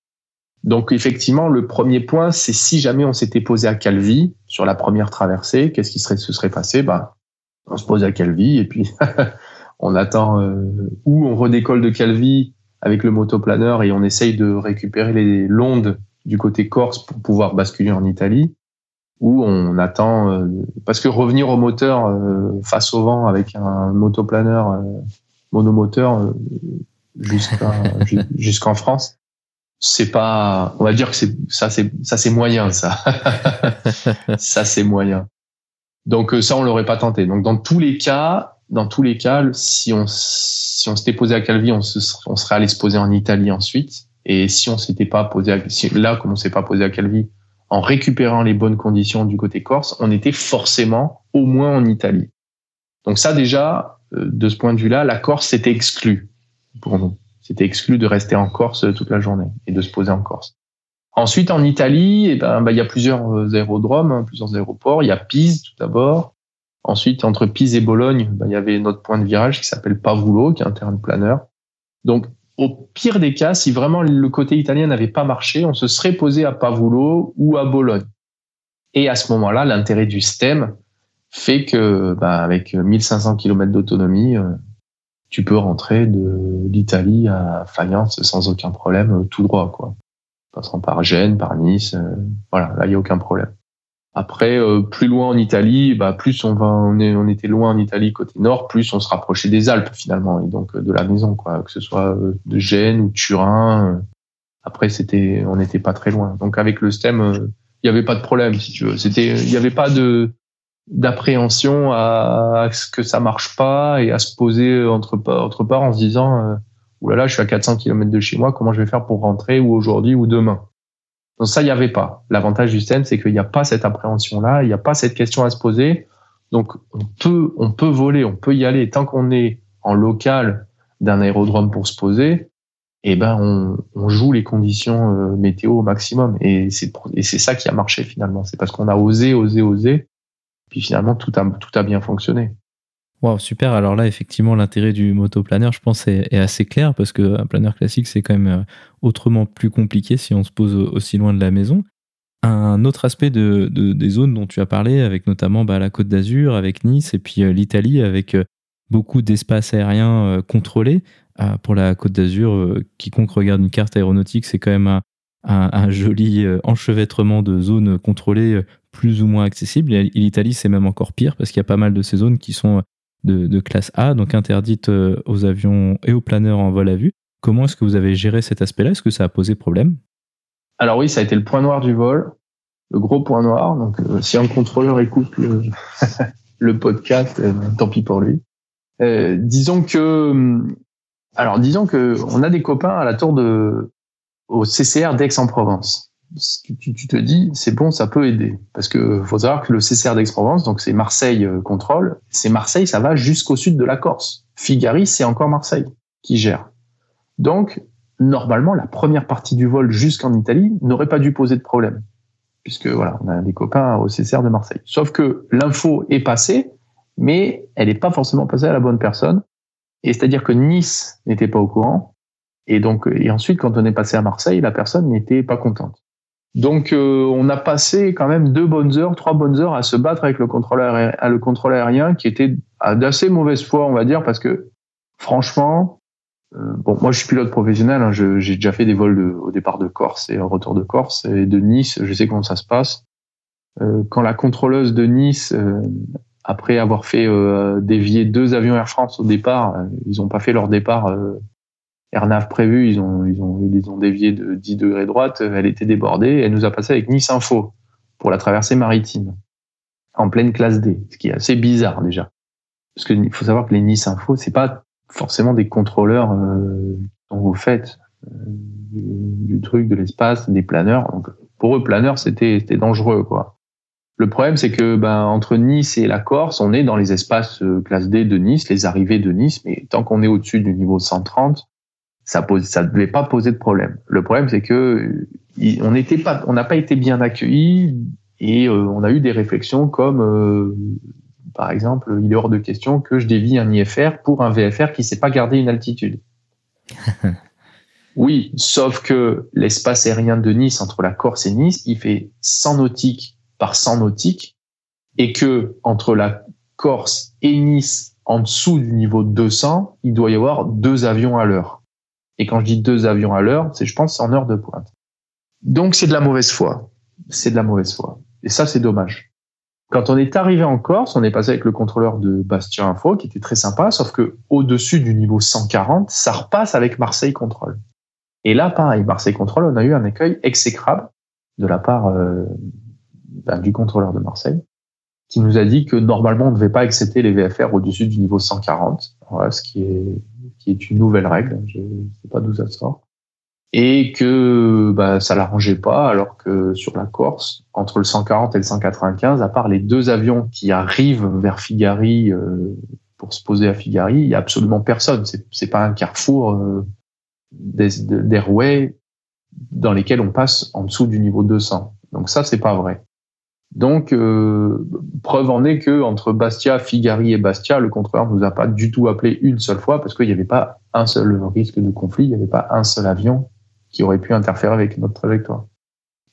Speaker 2: Donc effectivement, le premier point, c'est si jamais on s'était posé à Calvi sur la première traversée, qu'est-ce qui serait, se serait passé? Bah, On se pose à Calvi et puis (laughs) on attend euh, ou on redécolle de Calvi avec le motoplaneur et on essaye de récupérer les l'onde du côté corse pour pouvoir basculer en Italie, ou on attend euh, parce que revenir au moteur euh, face au vent avec un motoplaneur monomoteur jusqu'en France, c'est pas, on va dire que c'est ça, c'est ça, c'est moyen, ça. (laughs) ça, c'est moyen. Donc euh, ça, on l'aurait pas tenté. Donc dans tous les cas, dans tous les cas, si on si on s'était posé à Calvi, on, se, on serait allé se poser en Italie ensuite. Et si on s'était pas posé à, là, comme on s'est pas posé à Calvi, en récupérant les bonnes conditions du côté corse, on était forcément au moins en Italie. Donc ça déjà, euh, de ce point de vue-là, la Corse était exclue pour nous. C'était exclu de rester en Corse toute la journée et de se poser en Corse. Ensuite, en Italie, eh ben, bah, il y a plusieurs euh, aérodromes, hein, plusieurs aéroports. Il y a Pise tout d'abord. Ensuite, entre Pise et Bologne, bah, il y avait notre point de virage qui s'appelle Pavulo, qui est un terrain de planeur. Donc, au pire des cas, si vraiment le côté italien n'avait pas marché, on se serait posé à Pavulo ou à Bologne. Et à ce moment-là, l'intérêt du STEM fait que, bah, avec 1500 km d'autonomie, euh, tu peux rentrer de l'Italie à Fayence sans aucun problème, euh, tout droit, quoi. Passant par Gênes, par Nice, euh, voilà, là, il n'y a aucun problème. Après, euh, plus loin en Italie, bah, plus on va, on, est, on était loin en Italie côté nord, plus on se rapprochait des Alpes finalement, et donc de la maison, quoi, que ce soit de Gênes ou Turin. Après, c'était, on n'était pas très loin. Donc avec le STEM, il n'y avait pas de problème, si tu veux. C'était, il n'y avait pas de, d'appréhension à, ce que ça marche pas et à se poser entre, entre part en se disant euh, oulala je suis à 400 km de chez moi comment je vais faire pour rentrer ou aujourd'hui ou demain? Donc ça il y avait pas l'avantage du système c'est qu'il n'y a pas cette appréhension là il n'y a pas cette question à se poser Donc on peut, on peut voler, on peut y aller tant qu'on est en local d'un aérodrome pour se poser. Eh ben on, on joue les conditions euh, météo au maximum et c'est et c'est ça qui a marché finalement. C'est parce qu'on a osé, osé, osé. Puis finalement tout a tout a bien fonctionné.
Speaker 3: Wow, super. Alors là, effectivement, l'intérêt du motoplaneur, je pense, est, assez clair parce qu'un planeur classique, c'est quand même euh, autrement plus compliqué si on se pose aussi loin de la maison. Un autre aspect de, des zones dont tu as parlé, avec notamment bah, la Côte d'Azur, avec Nice, et puis euh, l'Italie, avec euh, beaucoup d'espaces aériens contrôlés. pour la Côte d'Azur, quiconque regarde une carte aéronautique, c'est quand même un joli enchevêtrement de zones contrôlées plus ou moins accessibles. Et l'Italie, c'est même encore pire parce qu'il y a pas mal de ces zones qui sont de, classe A, donc interdite euh, aux avions et aux planeurs en vol à vue. Comment est-ce que vous avez géré cet aspect-là? Est-ce que ça a posé problème?
Speaker 2: Alors oui, ça a été le point noir du vol, le gros point noir. Donc euh, si un contrôleur écoute le, (laughs) podcast, euh, tant pis pour lui. disons que, alors disons que on a des copains à la tour de au CCR d'Aix-en-Provence tu, tu, te dis, c'est bon, ça peut aider. Parce que faut savoir que le CCR d'Aix-Provence, donc c'est Marseille euh, contrôle, c'est Marseille, ça va jusqu'au sud de la Corse. Figari, c'est encore Marseille qui gère. Donc, normalement, la première partie du vol jusqu'en Italie n'aurait pas dû poser de problème. Puisque voilà, on a des copains au CCR de Marseille. Sauf que l'info est passée, mais elle n'est pas forcément passée à la bonne personne. Et c'est-à-dire que Nice n'était pas au courant. Et donc, et ensuite, quand on est passé à Marseille, la personne n'était pas contente. Donc, euh, on a passé quand même deux bonnes heures, trois bonnes heures à se battre avec le contrôleur aérien, le contrôle aérien qui était d'assez mauvaise foi, on va dire, parce que franchement, euh, bon, moi je suis pilote professionnel, hein, j'ai déjà fait des vols au départ de Corse et au retour de Corse et de Nice, je sais comment ça se passe. Euh, quand la contrôleuse de Nice, après avoir fait dévier deux avions Air France au départ, ils n'ont pas fait leur départ Airnav prévu, ils ont, ils ont, ils ont dévié de 10 degrés droite, elle était débordée, elle nous a passé avec Nice Info pour la traversée maritime en pleine classe D, ce qui est assez bizarre déjà. Parce qu'il faut savoir que les Nice Info, c'est pas forcément des contrôleurs euh, dont vous faites euh, du, truc, de l'espace, des planeurs. Donc pour eux, planeurs, c'était c'était dangereux quoi. Le problème, c'est que ben, entre Nice et la Corse, on est dans les espaces euh, classe D de Nice, les arrivées de Nice, mais tant qu'on est au-dessus du niveau 130, ça pose, ça devait pas poser de problème. Le problème, c'est que on n'était pas, on n'a pas été bien accueillis et euh, on a eu des réflexions comme, euh, par exemple, il est hors de question que je dévie un IFR pour un VFR qui sait pas garder une altitude. (laughs) oui, sauf que l'espace aérien de Nice entre la Corse et Nice, il fait 100 nautiques par 100 nautiques et que entre la Corse et Nice, en dessous du niveau 200, il doit y avoir deux avions à l'heure. Et quand je dis deux avions à l'heure, c'est, je pense, en heure de pointe. Donc, c'est de la mauvaise foi. C'est de la mauvaise foi. Et ça, c'est dommage. Quand on est arrivé en Corse, on est passé avec le contrôleur de Bastia Info, qui était très sympa, sauf que au-dessus du niveau 140, ça repasse avec Marseille Contrôle. Et là, pareil, Marseille Contrôle, on a eu un accueil exécrable de la part euh, ben, du contrôleur de Marseille, qui nous a dit que normalement, on ne devait pas accepter les VFR au-dessus du niveau 140, voilà, ce qui est qui est une nouvelle règle, je ne sais pas d'où ça sort, et que bah, ça l'arrangeait pas, alors que sur la Corse, entre le 140 et le 195, à part les deux avions qui arrivent vers Figari euh, pour se poser à Figari, il y a absolument personne. C'est, c'est pas un carrefour euh, d'airway dans lesquels on passe en dessous du niveau 200. Donc ça, c'est pas vrai. Donc, euh, preuve en est que entre Bastia, Figari et Bastia, le contrôleur nous a pas du tout appelé une seule fois parce qu'il n'y avait pas un seul risque de conflit, il n'y avait pas un seul avion qui aurait pu interférer avec notre trajectoire.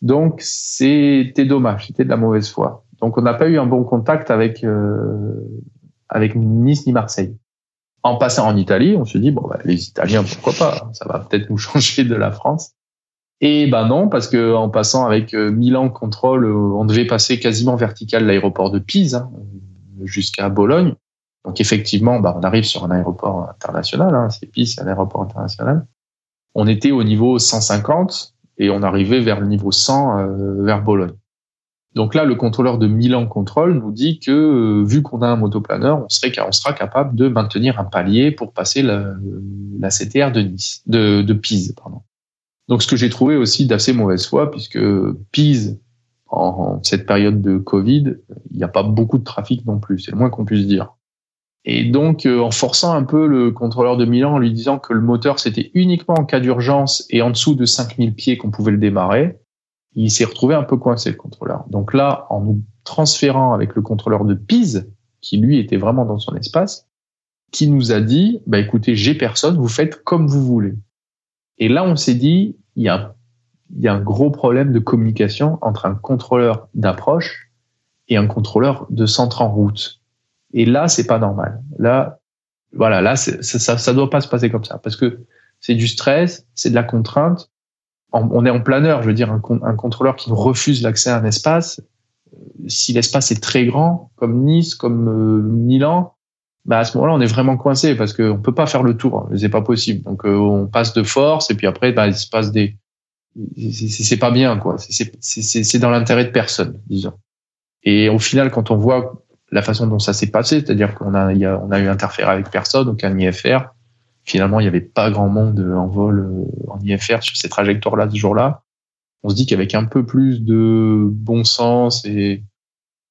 Speaker 2: Donc, c'était dommage, c'était de la mauvaise foi. Donc, on n'a pas eu un bon contact avec euh, avec Nice ni Marseille. En passant en Italie, on se dit bon, bah, les Italiens, pourquoi pas Ça va peut-être nous (laughs) changer de la France. Et ben non, parce que en passant avec euh, Milan contrôle, euh, on devait passer quasiment vertical l'aéroport de Pise hein, jusqu'à Bologne. Donc effectivement, bah, on arrive sur un aéroport international, hein, c'est Pise, c'est un aéroport international. On était au niveau 150 et on arrivait vers le niveau 100 euh, vers Bologne. Donc là, le contrôleur de Milan Control nous dit que vu qu'on a un motoplaneur, on serait, sera capable de maintenir un palier pour passer la, CTR de Nice, de Pise, pardon. Donc, ce que j'ai trouvé aussi d'assez mauvaise foi, puisque Pise, en, cette période de Covid, il n'y a pas beaucoup de trafic non plus, c'est le moins qu'on puisse dire. Et donc, euh, en forçant un peu le contrôleur de Milan, en lui disant que le moteur, c'était uniquement en cas d'urgence et en dessous de 5000 pieds qu'on pouvait le démarrer, il s'est retrouvé un peu coincé, le contrôleur. Donc là, en nous transférant avec le contrôleur de Pise, qui lui était vraiment dans son espace, qui nous a dit, bah écoutez, j'ai personne, vous faites comme vous voulez. Et là, on s'est dit, il y a, il y a un gros problème de communication entre un contrôleur d'approche et un contrôleur de centre en route. Et là, c'est pas normal. Là, voilà, là, ça, ça, ça doit pas se passer comme ça parce que c'est du stress, c'est de la contrainte. On est en planeur, je veux dire, un, contrôleur qui refuse l'accès à un espace, euh, si l'espace est très grand, comme Nice, comme euh, Milan, bah à ce moment-là, on est vraiment coincé parce qu'on peut pas faire le tour, c'est pas possible. Donc euh, on passe de force et puis après, bah, il se passe des, c'est pas bien quoi. C'est dans l'intérêt de personne, disons. Et au final, quand on voit la façon dont ça s'est passé, c'est-à-dire qu'on a, a, on a eu interféré avec personne, aucun IFR. Finalement, il n'y avait pas grand monde en vol euh, en IFR sur ces trajectoires-là ce jour-là. On se dit qu'avec un peu plus de bon sens et,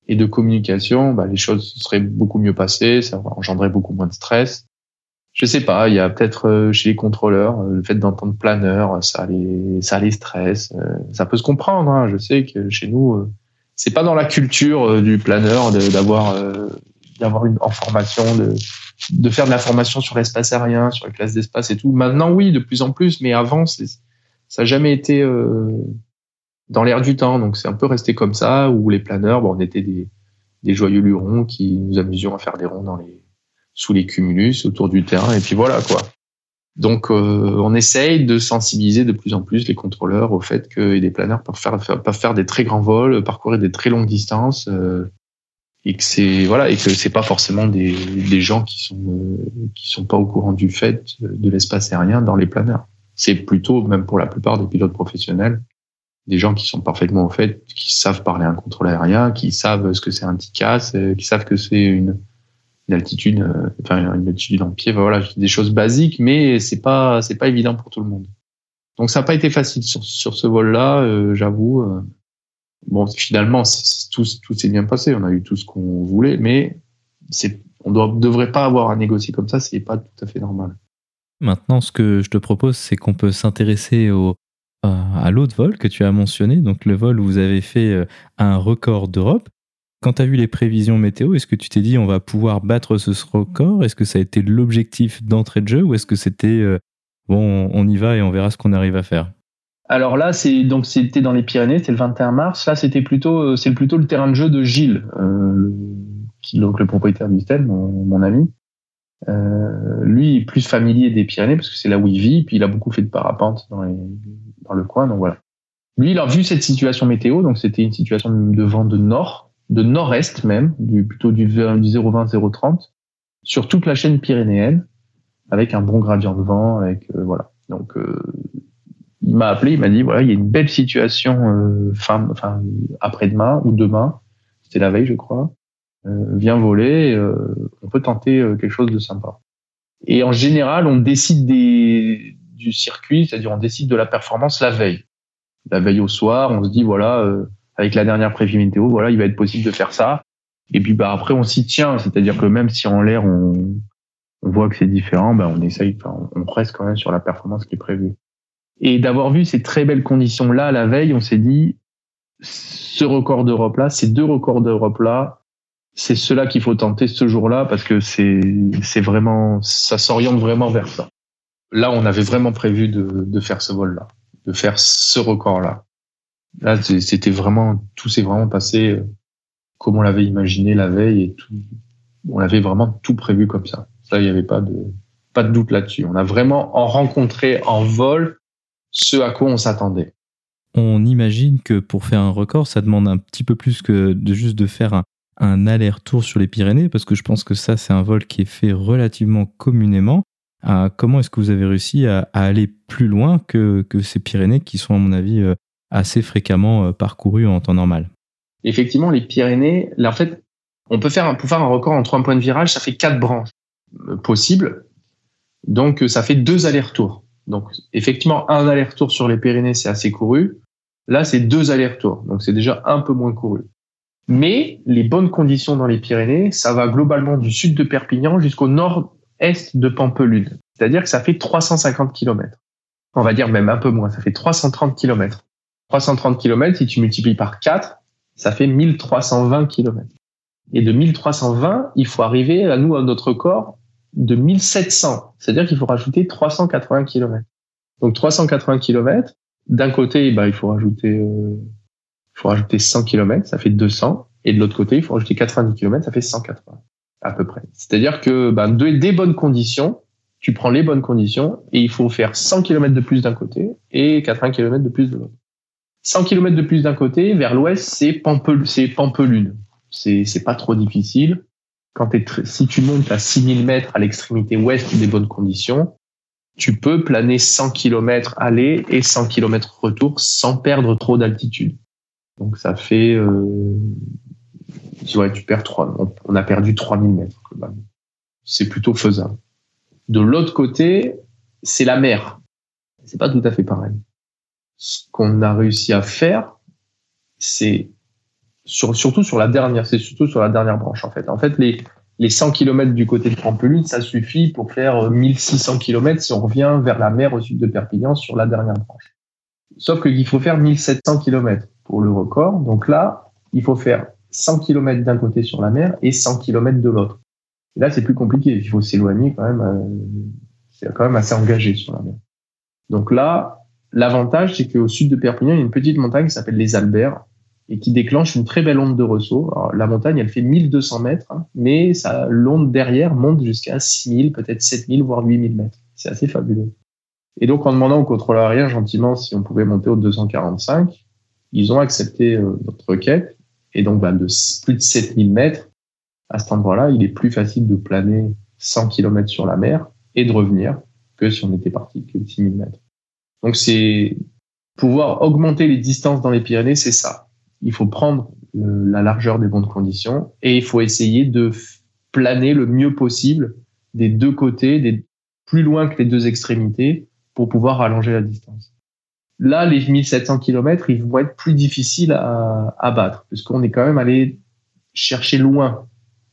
Speaker 2: et de communication, bah, les choses seraient beaucoup mieux passées, ça engendrait beaucoup moins de stress. Je sais pas, il y a peut-être euh, chez les contrôleurs euh, le fait d'entendre planeur, ça les, ça les stresse. Ça peut se comprendre. Hein. Je sais que chez nous, c'est pas dans la culture euh, du planeur d'avoir euh, d'avoir une information de de faire de la formation sur l'espace aérien, sur les classes d'espace et tout. Maintenant, oui, de plus en plus, mais avant, ça n'a jamais été euh, dans l'air du temps. Donc, c'est un peu resté comme ça, où les planeurs, bon, on était des, des joyeux lurons qui nous amusions à faire des ronds dans les, sous les cumulus, autour du terrain, et puis voilà, quoi. Donc, euh, on essaye de sensibiliser de plus en plus les contrôleurs au fait que les planeurs peuvent faire, peuvent faire des très grands vols, parcourir des très longues distances, euh, et que c'est voilà, et que c'est pas forcément des, des gens qui sont euh, qui sont pas au courant du fait de l'espace aérien dans les planeurs. C'est plutôt, même pour la plupart des pilotes professionnels, des gens qui sont parfaitement au fait, qui savent parler un contrôle aérien, qui savent ce que c'est un TICAS, qui savent que c'est une une altitude, euh, enfin une altitude en pied, voilà, des choses basiques, mais c'est pas c'est pas évident pour tout le monde. Donc ça n'a pas été facile sur, sur ce vol-là, euh, j'avoue. Euh. Bon, finalement, tout, tout s'est bien passé, on a eu tout ce qu'on voulait, mais c'est on ne devrait pas avoir à négocier comme ça, c'est pas tout à fait normal.
Speaker 3: Maintenant, ce que je te propose, c'est qu'on peut s'intéresser au, à l'autre vol que tu as mentionné, donc le vol où vous avez fait un record d'Europe. Quand tu as vu les prévisions météo, est-ce que tu t'es dit on va pouvoir battre ce record? Est-ce que ça a été l'objectif d'entrée de jeu ou est-ce que c'était euh, bon, on y va et on verra ce qu'on arrive à faire?
Speaker 2: Alors là, c'est donc c'était dans les Pyrénées, c'était le 21 mars. Là, c'était plutôt euh, c'est plutôt le terrain de jeu de Gilles, euh, donc le propriétaire du stade, mon, ami. Lui est plus familier des Pyrénées parce que c'est là où il vit, puis il a beaucoup fait de parapente dans, le coin, donc voilà. Lui, il a vu cette situation météo, donc c'était une situation de vent de nord, de nord-est même, du, plutôt du, du 0,20-0,30, sur toute la chaîne pyrénéenne, avec un bon gradient de vent, avec euh, voilà. Donc euh, il m'a appelé, il m'a dit voilà, il y a une belle situation euh, fin, enfin après-demain ou demain, c'était la veille je crois. Viens voler, on peut tenter quelque chose de sympa. Et en général, on décide des, du circuit, c'est-à-dire on décide de la performance la veille. La veille au soir, on se dit voilà, avec la dernière prévision météo, voilà, il va être possible de faire ça. Et puis bah après on s'y tient, c'est-à-dire que même si en l'air on, on voit que c'est différent, bah on essaye, on reste quand même sur la performance qui est prévue. Et d'avoir vu ces très belles conditions là la veille, on s'est dit ce record d'Europe là, ces deux records d'Europe là, c'est cela qu'il faut tenter ce jour-là parce que c'est c'est vraiment ça s'oriente vraiment vers ça. Là, on avait vraiment prévu de, de faire ce vol-là, de faire ce record-là. Là, c'était vraiment, tout s'est vraiment passé euh, comme on l'avait imaginé la veille et tout. On avait vraiment tout prévu comme ça. Ça, il n'y avait pas de, pas de doute là-dessus. On a vraiment en rencontré en vol ce à quoi on s'attendait.
Speaker 3: On imagine que pour faire un record, ça demande un petit peu plus que de juste de faire un, un aller-retour sur les Pyrénées, parce que je pense que ça, c'est un vol qui est fait relativement communément. Euh, comment est-ce que vous avez réussi à, aller plus loin que, ces Pyrénées qui sont, à mon avis, euh, assez fréquemment euh, parcouru en temps normal?
Speaker 2: Effectivement, les Pyrénées, là, en fait, on peut faire, un, pour faire un record en trois points de virage, ça fait quatre branches possibles. Donc, ça fait deux allers-retours. Donc, effectivement, un aller-retour sur les Pyrénées, c'est assez couru. Là, c'est deux allers-retours. Donc, c'est déjà un peu moins couru. Mais les bonnes conditions dans les Pyrénées, ça va globalement du sud de Perpignan jusqu'au nord-est de Pampelune. C'est-à-dire que ça fait 350 km. On va dire même un peu moins, ça fait 330 km. 330 km, si tu multiplies par 4, ça fait 1320 km. Et de 1320, il faut arriver à nous, à notre corps, de 1700. C'est-à-dire qu'il faut rajouter 380 km. Donc 380 km, d'un côté, bah, il faut rajouter, euh, il faut rajouter 100 km, ça fait 200. Et de l'autre côté, il faut rajouter 90 km, ça fait 180 à peu près. C'est-à-dire que bah, des bonnes conditions, tu prends les bonnes conditions et il faut faire 100 km de plus d'un côté et 80 km de plus de l'autre. 100 km de plus d'un côté, vers l'ouest, c'est Pampelune. C'est. C'est, pas trop difficile. Quand si tu montes à 6000 mètres à l'extrémité ouest des bonnes conditions, tu peux planer 100 km aller et 100 km retour sans perdre trop d'altitude. Donc ça fait, euh, ouais, tu perds 3, on a perdu 3000 mètres. C'est plutôt faisable. De l'autre côté, c'est la mer. C'est pas tout à fait pareil. Ce qu'on a réussi à faire, c'est sur, surtout sur la dernière, c'est surtout sur la dernière branche en fait. En fait, les les 100 km du côté de Pampelune, ça suffit pour faire 1600 km si on revient vers la mer au sud de Perpignan sur la dernière branche. Sauf qu'il faut faire 1700 km pour le record. Donc là, il faut faire 100 km d'un côté sur la mer et 100 km de l'autre. Et là, c'est plus compliqué. Il faut s'éloigner quand même. Euh, c'est quand même assez engagé sur la mer. Donc là, l'avantage, c'est qu'au sud de Perpignan, il y a une petite montagne qui s'appelle les Alberts et qui déclenche une très belle onde de ressaut. Alors, la montagne, elle fait 1200 mètres, hein, mais ça, l'onde derrière monte jusqu'à 6000, peut-être 7000, voire 8000 mètres. C'est assez fabuleux. Et donc, en demandant au contrôleur aérien gentiment si on pouvait monter au 245, ils ont accepté euh, notre requête. Et donc, bah, de plus de 7000 mètres, à cet endroit-là, il est plus facile de planer 100 km sur la mer et de revenir que si on était parti que de 6000 mètres. Donc, c'est pouvoir augmenter les distances dans les Pyrénées, c'est ça il faut prendre la largeur des bonnes conditions et il faut essayer de planer le mieux possible des deux côtés, des plus loin que les deux extrémités pour pouvoir allonger la distance. Là, les 1700 km, ils vont être plus difficiles à, à battre puisqu'on est quand même allé chercher loin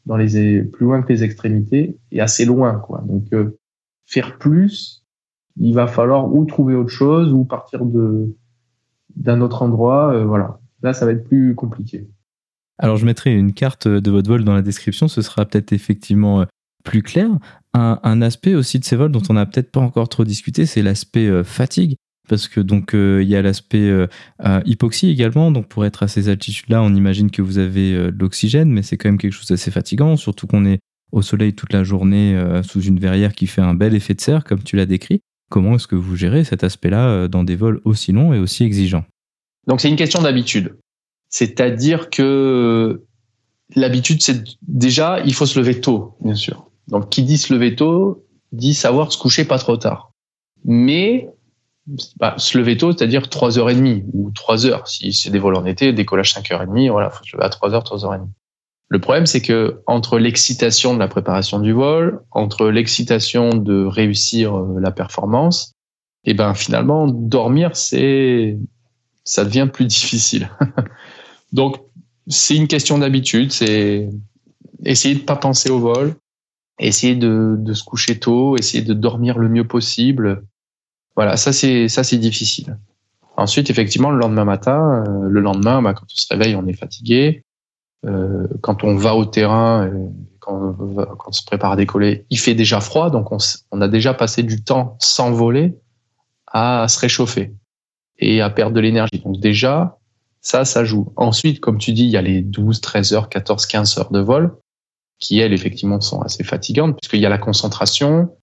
Speaker 2: dans les plus loin que les extrémités et assez loin quoi. Donc euh, faire plus, il va falloir ou trouver autre chose ou partir de d'un autre endroit, euh, voilà. Là, ça va être plus compliqué.
Speaker 3: Alors, je mettrai une carte de votre vol dans la description. Ce sera peut-être effectivement euh, plus clair. Un, aspect aussi de ces vols dont on n'a peut-être pas encore trop discuté, c'est l'aspect fatigue. Parce que donc euh, il y a l'aspect hypoxie également. Donc pour être à ces altitudes-là, on imagine que vous avez de l'oxygène, mais c'est quand même quelque chose d'assez fatigant, surtout qu'on est au soleil toute la journée sous une verrière qui fait un bel effet de serre, comme tu l'as décrit. Comment est-ce que vous gérez cet aspect-là dans des vols aussi longs et aussi exigeants?
Speaker 2: Donc c'est une question d'habitude. C'est-à-dire que l'habitude, c'est déjà, il faut se lever tôt, bien sûr. Donc qui dit se lever tôt, dit savoir se coucher pas trop tard. Mais bah, se lever tôt, c'est-à-dire 3h30 ou 3 heures. Si c'est des vols en été, décollage 5h30, voilà, faut se lever à 3h, 3h30. Le problème, c'est que entre l'excitation de la préparation du vol, entre l'excitation de réussir euh, la performance, et eh ben finalement dormir c'est ça devient plus difficile. (laughs) Donc, c'est une question d'habitude, c'est essayer de pas penser au vol, essayer de, de, se coucher tôt, essayer de dormir le mieux possible. Voilà, ça c'est ça c'est difficile. Ensuite, effectivement, le lendemain matin, euh, le lendemain, bah, quand on se réveille, on est fatigué. Euh, quand on va au terrain, euh, quand, on se prépare à décoller, il fait déjà froid, donc on, on a déjà passé du temps sans voler à se réchauffer et à perdre de l'énergie. Donc déjà, ça, ça joue. Ensuite, comme tu dis, il y a les 12, 13 heures, 14, 15 heures de vol qui, elles, effectivement, sont assez fatigantes puisqu'il y a la concentration,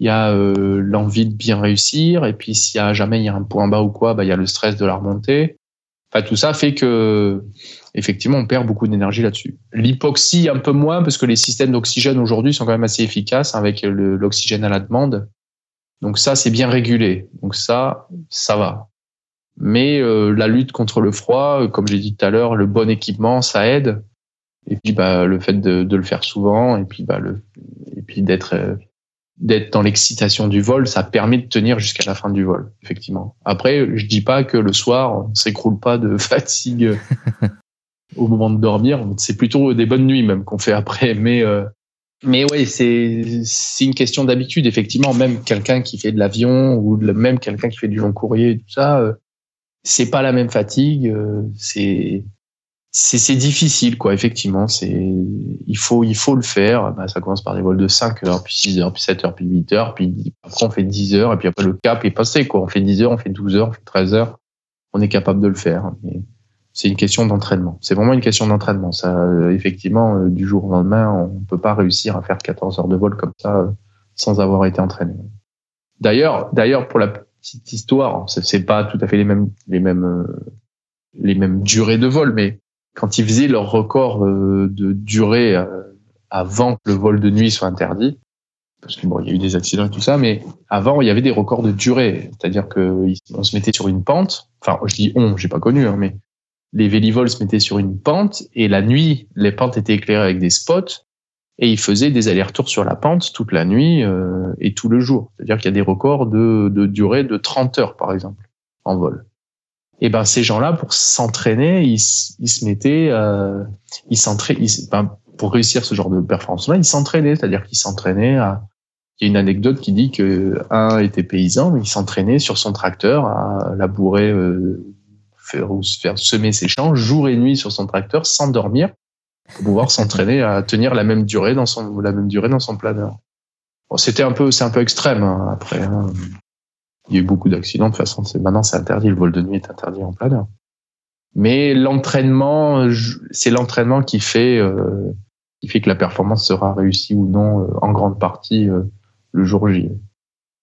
Speaker 2: il y a euh, l'envie de bien réussir et puis s'il y a jamais il y a un point bas ou quoi, bah, il y a le stress de la remontée. Enfin, tout ça fait que, effectivement, on perd beaucoup d'énergie là-dessus. L'hypoxie, un peu moins parce que les systèmes d'oxygène aujourd'hui sont quand même assez efficaces avec l'oxygène à la demande. Donc ça, c'est bien régulé. Donc ça, ça va. Mais euh, la lutte contre le froid, euh, comme j'ai dit tout à l'heure, le bon équipement, ça aide. Et puis bah, le fait de, de le faire souvent, et puis bah, le, et puis d'être d'être dans l'excitation du vol, ça permet de tenir jusqu'à la fin du vol, effectivement. Après, je dis pas que le soir, on s'écroule pas de (laughs) fatigue (laughs) au moment de dormir. C'est plutôt des bonnes nuits même qu'on fait après. Mais euh, mais ouais, c'est c'est une question d'habitude, effectivement. Même quelqu'un qui fait de l'avion ou même quelqu'un qui fait du long courrier, tout ça, euh, c'est pas la même fatigue. Euh, c'est c'est difficile quoi effectivement. C'est il faut il faut le faire. Bah, ça commence par des vols de 5 heures puis 6 heures puis 7 heures puis 8 heures puis après on fait 10 heures et puis après le cap est passé quoi. On fait 10 heures on fait 12 heures on fait 13 heures. On est capable de le faire c'est une question d'entraînement. C'est vraiment une question d'entraînement. Ça euh, effectivement euh, du jour au lendemain on peut pas réussir à faire 14 heures de vol comme ça euh, sans avoir été entraîné. D'ailleurs d'ailleurs pour la petite histoire c'est pas tout à fait les mêmes les mêmes les mêmes durées de vol mais quand ils faisaient leur record euh, de durée euh, avant que le vol de nuit soit interdit, parce que bon, il y a eu des accidents et tout ça, mais avant, il y avait des records de durée, c'est-à-dire que on se mettait sur une pente. Enfin, je dis on, j'ai pas connu, hein, mais les vélivols se mettaient sur une pente et la nuit, les pentes étaient éclairées avec des spots et ils faisaient des allers-retours sur la pente toute la nuit euh, et tout le jour. C'est-à-dire qu'il y a des records de, de durée de 30 heures, par exemple, en vol et ben ces gens-là pour s'entraîner ils, ils, se mettaient euh, ils s'entraînaient ben, pour réussir ce genre de performance là ils s'entraînaient. C'est-à-dire qu'ils s'entraînaient à il y a une anecdote qui dit que un était paysan mais il s'entraînait sur son tracteur à labourer euh, faire ou faire semer ses champs jour et nuit sur son tracteur sans dormir pour pouvoir (laughs) s'entraîner à tenir la même durée dans son la même durée dans son planeur. Bon, c'était un peu c'est un peu extrême hein, après hein il y a eu beaucoup d'accidents. De toute façon, maintenant, c'est interdit. Le vol de nuit est interdit en planeur. Mais l'entraînement, c'est l'entraînement qui fait, euh, qui fait que la performance sera réussie ou non euh, en grande partie euh, le jour J.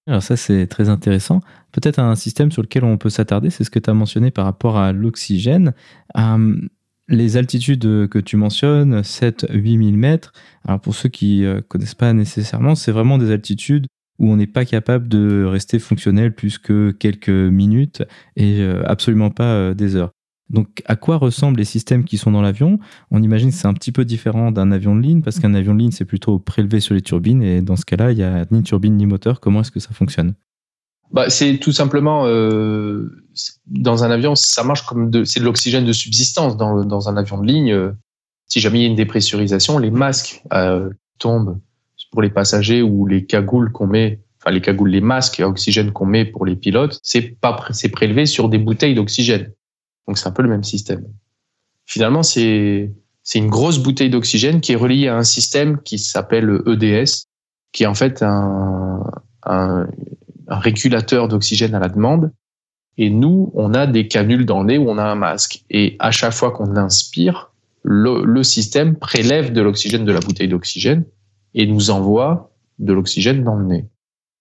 Speaker 3: Alors ça, c'est très intéressant. Peut-être un système sur lequel on peut s'attarder, c'est ce que tu as mentionné par rapport à l'oxygène. les altitudes que tu mentionnes, 7-8000 mètres, alors pour ceux qui ne connaissent pas nécessairement, c'est vraiment des altitudes où on n'est pas capable de rester fonctionnel plus que quelques minutes et euh, absolument pas euh, des heures. Donc, à quoi ressemblent les systèmes qui sont dans l'avion? On imagine que c'est un petit peu différent d'un avion de ligne, parce qu'un avion de ligne, c'est plutôt prélevé sur les turbines, et dans ce cas-là, il n'y a ni turbine ni moteur. Comment est-ce que ça fonctionne?
Speaker 2: Bah, C'est tout simplement, euh, dans un avion, ça marche comme de, c'est de l'oxygène de subsistance. Dans, dans un avion de ligne, si jamais il y a une dépressurisation, les masques tombent pour les passagers ou les cagoules qu'on met, enfin les cagoules, les masques à oxygène qu'on met pour les pilotes, c'est pas c'est prélevé sur des bouteilles d'oxygène. Donc c'est un peu le même système. Finalement, c'est c'est une grosse bouteille d'oxygène qui est reliée à un système qui s'appelle EDS, qui est en fait un, un, un régulateur d'oxygène à la demande. Et nous, on a des canules dans le nez où on a un masque. Et à chaque fois qu'on inspire, le, le système prélève de l'oxygène de la bouteille d'oxygène et nous envoie de l'oxygène dans le nez.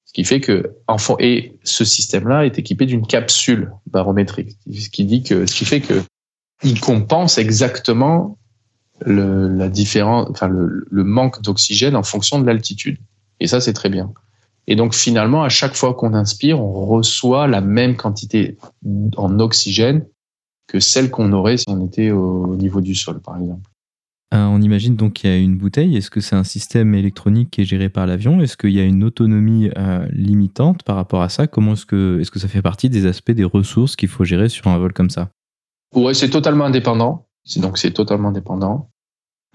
Speaker 2: Ce qui fait que, et ce système-là est équipé d'une capsule barométrique, ce qui dit que, ce qui fait que il compense exactement le, la différence, enfin le, le manque d'oxygène en fonction de l'altitude. Et ça, c'est très bien. Et donc finalement, à chaque fois qu'on inspire, on reçoit la même quantité en oxygène que celle qu'on aurait si on était au niveau du sol, par exemple.
Speaker 3: Euh, on imagine donc qu'il y a une bouteille. Est-ce que c'est un système électronique qui est géré par l'avion? Est-ce qu'il y a une autonomie euh, limitante par rapport à ça? Comment est-ce que, est-ce que ça fait partie des aspects des ressources qu'il faut gérer sur un vol comme ça?
Speaker 2: Ouais, c'est totalement indépendant. Donc c'est totalement indépendant.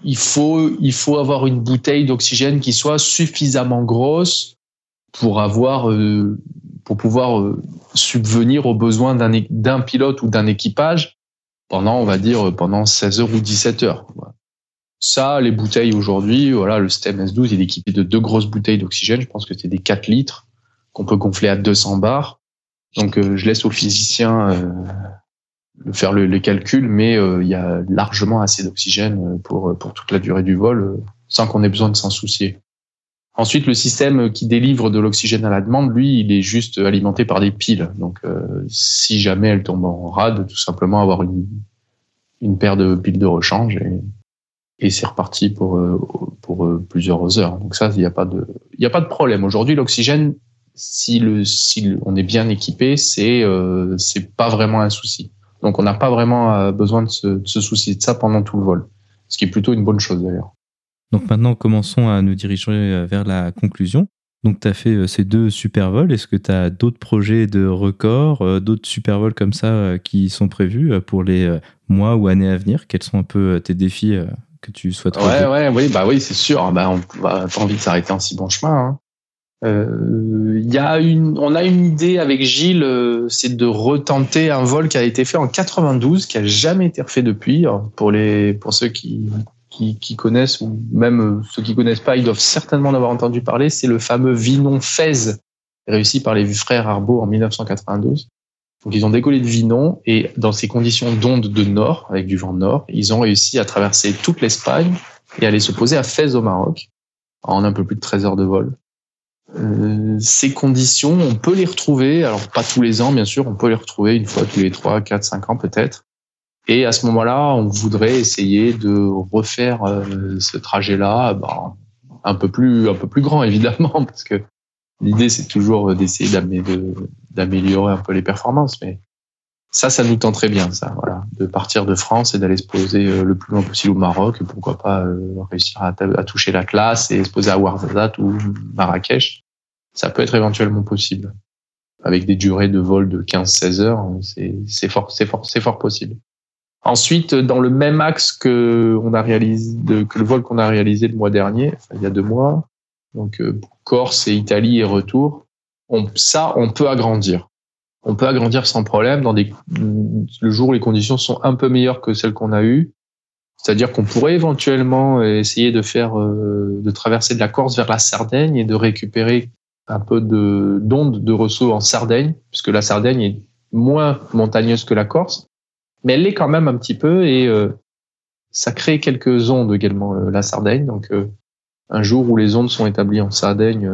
Speaker 2: Il faut, il faut avoir une bouteille d'oxygène qui soit suffisamment grosse pour avoir, euh, pour pouvoir subvenir aux besoins d'un, d'un pilote ou d'un équipage pendant, on va dire, pendant 16 heures ou 17 heures. Ça, les bouteilles aujourd'hui, voilà, le STEM S12 il est équipé de deux grosses bouteilles d'oxygène. Je pense que c'est des 4 litres qu'on peut gonfler à 200 bars. Donc, euh, je laisse aux physiciens euh, faire le, les calculs, mais euh, il y a largement assez d'oxygène pour, pour toute la durée du vol, sans qu'on ait besoin de s'en soucier. Ensuite, le système qui délivre de l'oxygène à la demande, lui, il est juste alimenté par des piles. Donc, si jamais elle tombe en rade, tout simplement avoir une, une paire de piles de rechange et, et c'est reparti pour euh, euh, plusieurs heures. Donc ça, il n'y a pas de a pas de problème. Aujourd'hui, l'oxygène, si on est bien équipé, c'est euh, pas vraiment un souci. Donc on n'a pas vraiment euh, besoin de se, soucier de ça pendant tout le vol, ce qui est plutôt une bonne chose d'ailleurs.
Speaker 3: Donc maintenant, commençons à nous diriger vers la conclusion. Donc, tu as fait ces deux super vols. Est-ce que tu as d'autres projets de records, euh, d'autres super vols comme ça qui sont prévus pour les mois ou années à venir? Quels sont un peu tes défis que tu souhaites
Speaker 2: Ouais, ouais, oui, bah oui, c'est sûr. Bah, on n'a pas envie de s'arrêter en si bon chemin. Hein. y a une, on a une idée avec Gilles, c'est de retenter un vol qui a été fait en 92, qui a jamais été refait depuis. Pour les, pour ceux qui qui, connaissent, ou même euh, ceux qui connaissent pas, ils doivent certainement en avoir entendu parler. C'est le fameux Vinon Fez, réussi par les frères Arbaud en 1992. Donc ils ont décollé de Vinon et dans ces conditions d'onde de nord, avec du vent nord, ils ont réussi à traverser toute l'Espagne et aller se poser à Fez au Maroc en un peu plus de 13 heures de vol. Euh, ces conditions, on peut les retrouver, alors pas tous les ans bien sûr, on peut les retrouver une fois tous les 3, 4, 5 ans peut-être. Et à ce moment-là, on voudrait essayer de refaire euh, ce trajet-là, ben, un peu plus, un peu plus grand (laughs) évidemment, parce que l'idée c'est toujours d'essayer d'améliorer un peu les performances. Mais ça, ça nous tente très bien, ça, voilà, de partir de France et d'aller se poser euh, le plus loin possible au Maroc. pourquoi pas euh, réussir à, à, toucher la classe et se poser à Ouarzazate ou Marrakech. Ça peut être éventuellement possible. Avec des durées de vol de 15-16 heures, c'est fort, c'est fort, c'est fort possible. Ensuite, dans le même axe que on a réalisé, que le vol qu'on a réalisé le mois dernier, il y a deux mois, donc euh, Corse et Italie et retour, on, ça, on peut agrandir. On peut agrandir sans problème dans des le jour où les conditions sont un peu meilleures que celles qu'on a eues. C'est-à-dire qu'on pourrait éventuellement essayer de faire, euh, de traverser de la Corse vers la Sardaigne et de récupérer un peu de d'onde de ressaut en Sardaigne, puisque la Sardaigne est moins montagneuse que la Corse mais elle l'est quand même un petit peu et euh, ça crée quelques ondes également euh, la Sardaigne. Donc euh, un jour où les ondes sont établies en Sardaigne,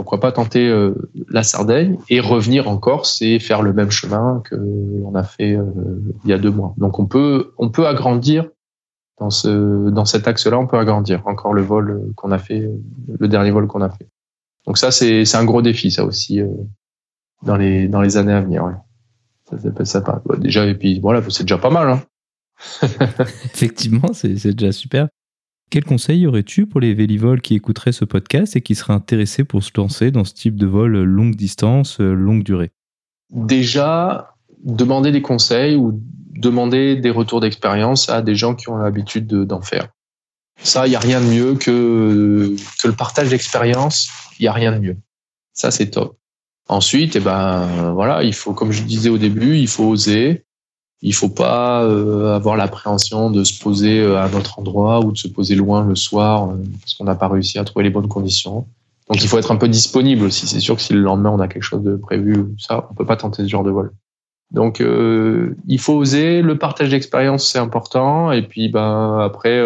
Speaker 2: pourquoi pas tenter la Sardaigne et revenir en Corse et faire le même chemin que a fait il y a deux mois. Donc on peut on peut agrandir dans ce dans cet axe-là, on peut agrandir encore le vol qu'on a fait, le dernier vol qu'on a fait. Donc ça c'est c'est un gros défi ça aussi dans les dans les années à venir. Ça pas. déjà, et puis voilà, c'est déjà pas mal. Hein. (laughs)
Speaker 3: Effectivement, c'est déjà super. Quel conseil aurais-tu pour les vélivoles qui écouteraient ce podcast et qui seraient intéressés pour se lancer dans ce type de vol longue distance, euh, longue durée?
Speaker 2: Déjà, demander des conseils ou demander des retours d'expérience à des gens qui ont l'habitude d'en faire. Ça, il n'y a rien de mieux que, que le partage d'expérience. Il n'y a rien de mieux. Ça, c'est top. Ensuite, eh ben voilà, il faut, comme je disais au début, il faut oser. Il faut pas euh, avoir l'appréhension de se poser euh, à un autre endroit ou de se poser loin le soir euh, parce qu'on n'a pas réussi à trouver les bonnes conditions. Donc il faut être un peu disponible aussi. C'est sûr que si le lendemain on a quelque chose de prévu, ça, on peut pas tenter ce genre de vol. Donc il faut oser. Le partage d'expérience c'est important. Et puis ben après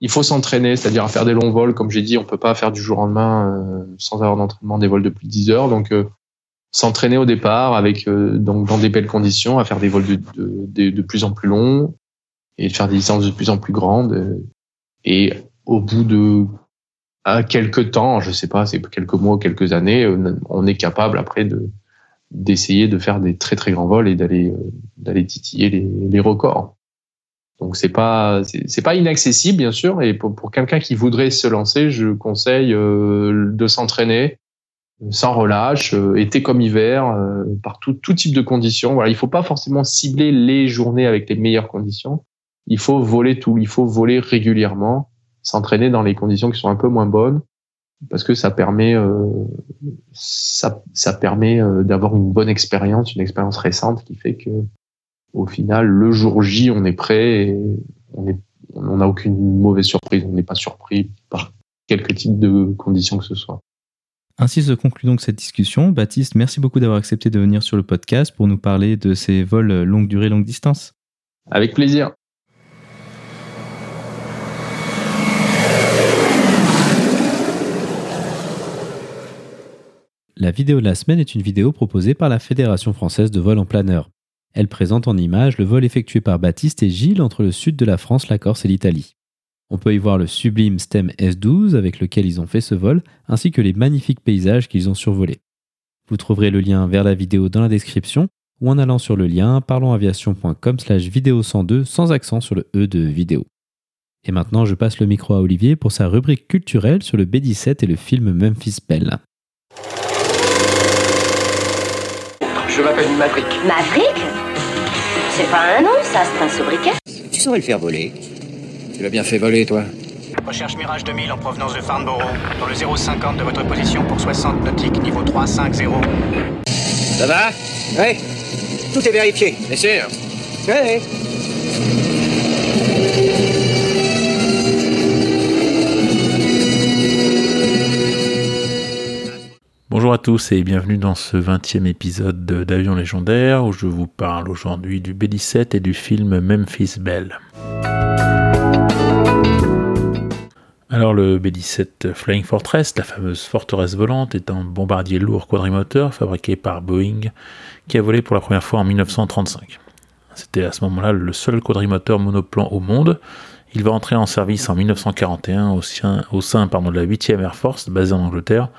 Speaker 2: il faut s'entraîner, c'est-à-dire à faire des longs vols. Comme j'ai dit, on peut pas faire du jour au lendemain sans avoir d'entraînement des vols de plus de 10 heures. Donc s'entraîner au départ avec euh, donc dans des belles conditions, à faire des vols de, de, de, plus en plus longs et de faire des distances de plus en plus grandes. Euh, et au bout de à quelques temps, je sais pas, c'est quelques mois, quelques années, euh, on est capable après de d'essayer de faire des très très grands vols et d'aller d'aller titiller les, les records. Donc c'est pas c'est pas inaccessible bien sûr et pour, pour quelqu'un qui voudrait se lancer, je conseille de s'entraîner, sans relâche, euh, été comme hiver, euh, par tout, tout, type de conditions. Voilà, il faut pas forcément cibler les journées avec les meilleures conditions. Il faut voler tout, il faut voler régulièrement, s'entraîner dans les conditions qui sont un peu moins bonnes, parce que ça permet, euh, ça, ça permet d'avoir une bonne expérience, une expérience récente qui fait que, au final, le jour J, on est prêt et on est, on n'a aucune mauvaise surprise, on n'est pas surpris par quelque type de conditions que ce soit.
Speaker 3: Ainsi se conclut donc cette discussion. Baptiste, merci beaucoup d'avoir accepté de venir sur le podcast pour nous parler de ces vols longue durée, longue distance.
Speaker 2: Avec plaisir.
Speaker 3: La vidéo de la semaine est une vidéo proposée par la Fédération française de vol en planeur. Elle présente en images le vol effectué par Baptiste et Gilles entre le sud de la France, la Corse et l'Italie. On peut y voir le sublime STEM S12 avec lequel ils ont fait ce vol, ainsi que les magnifiques paysages qu'ils ont survolés. Vous trouverez le lien vers la vidéo dans la description ou en allant sur le lien parlonsaviation.com slash vidéo 102 sans accent sur le E de vidéo. Et maintenant, je passe le micro à Olivier pour sa rubrique culturelle sur le B17 et le film Memphis Belle.
Speaker 4: Je m'appelle Maverick.
Speaker 5: Maverick? C'est pas un nom, ça, c'est un sobriquet.
Speaker 4: Tu saurais le faire voler. Tu l'as bien fait voler, toi.
Speaker 6: Recherche Mirage 2000 en provenance de Farnborough, dans le 050 de votre position pour 60 nautiques, niveau 350.
Speaker 4: Ça va? Oui. Tout est vérifié. Bien sûr. Oui.
Speaker 7: Bonjour à tous et bienvenue dans ce 20e épisode d'Avion légendaire où je vous parle aujourd'hui du B-17 et du film Memphis Belle. Alors le B-17 Flying Fortress, la fameuse forteresse volante, est un bombardier lourd quadrimoteur fabriqué par Boeing qui a volé pour la première fois en 1935. C'était à ce moment-là le seul quadrimoteur monoplan au monde. Il va entrer en service en 1941 au sein, de la 8e Air Force basée en Angleterre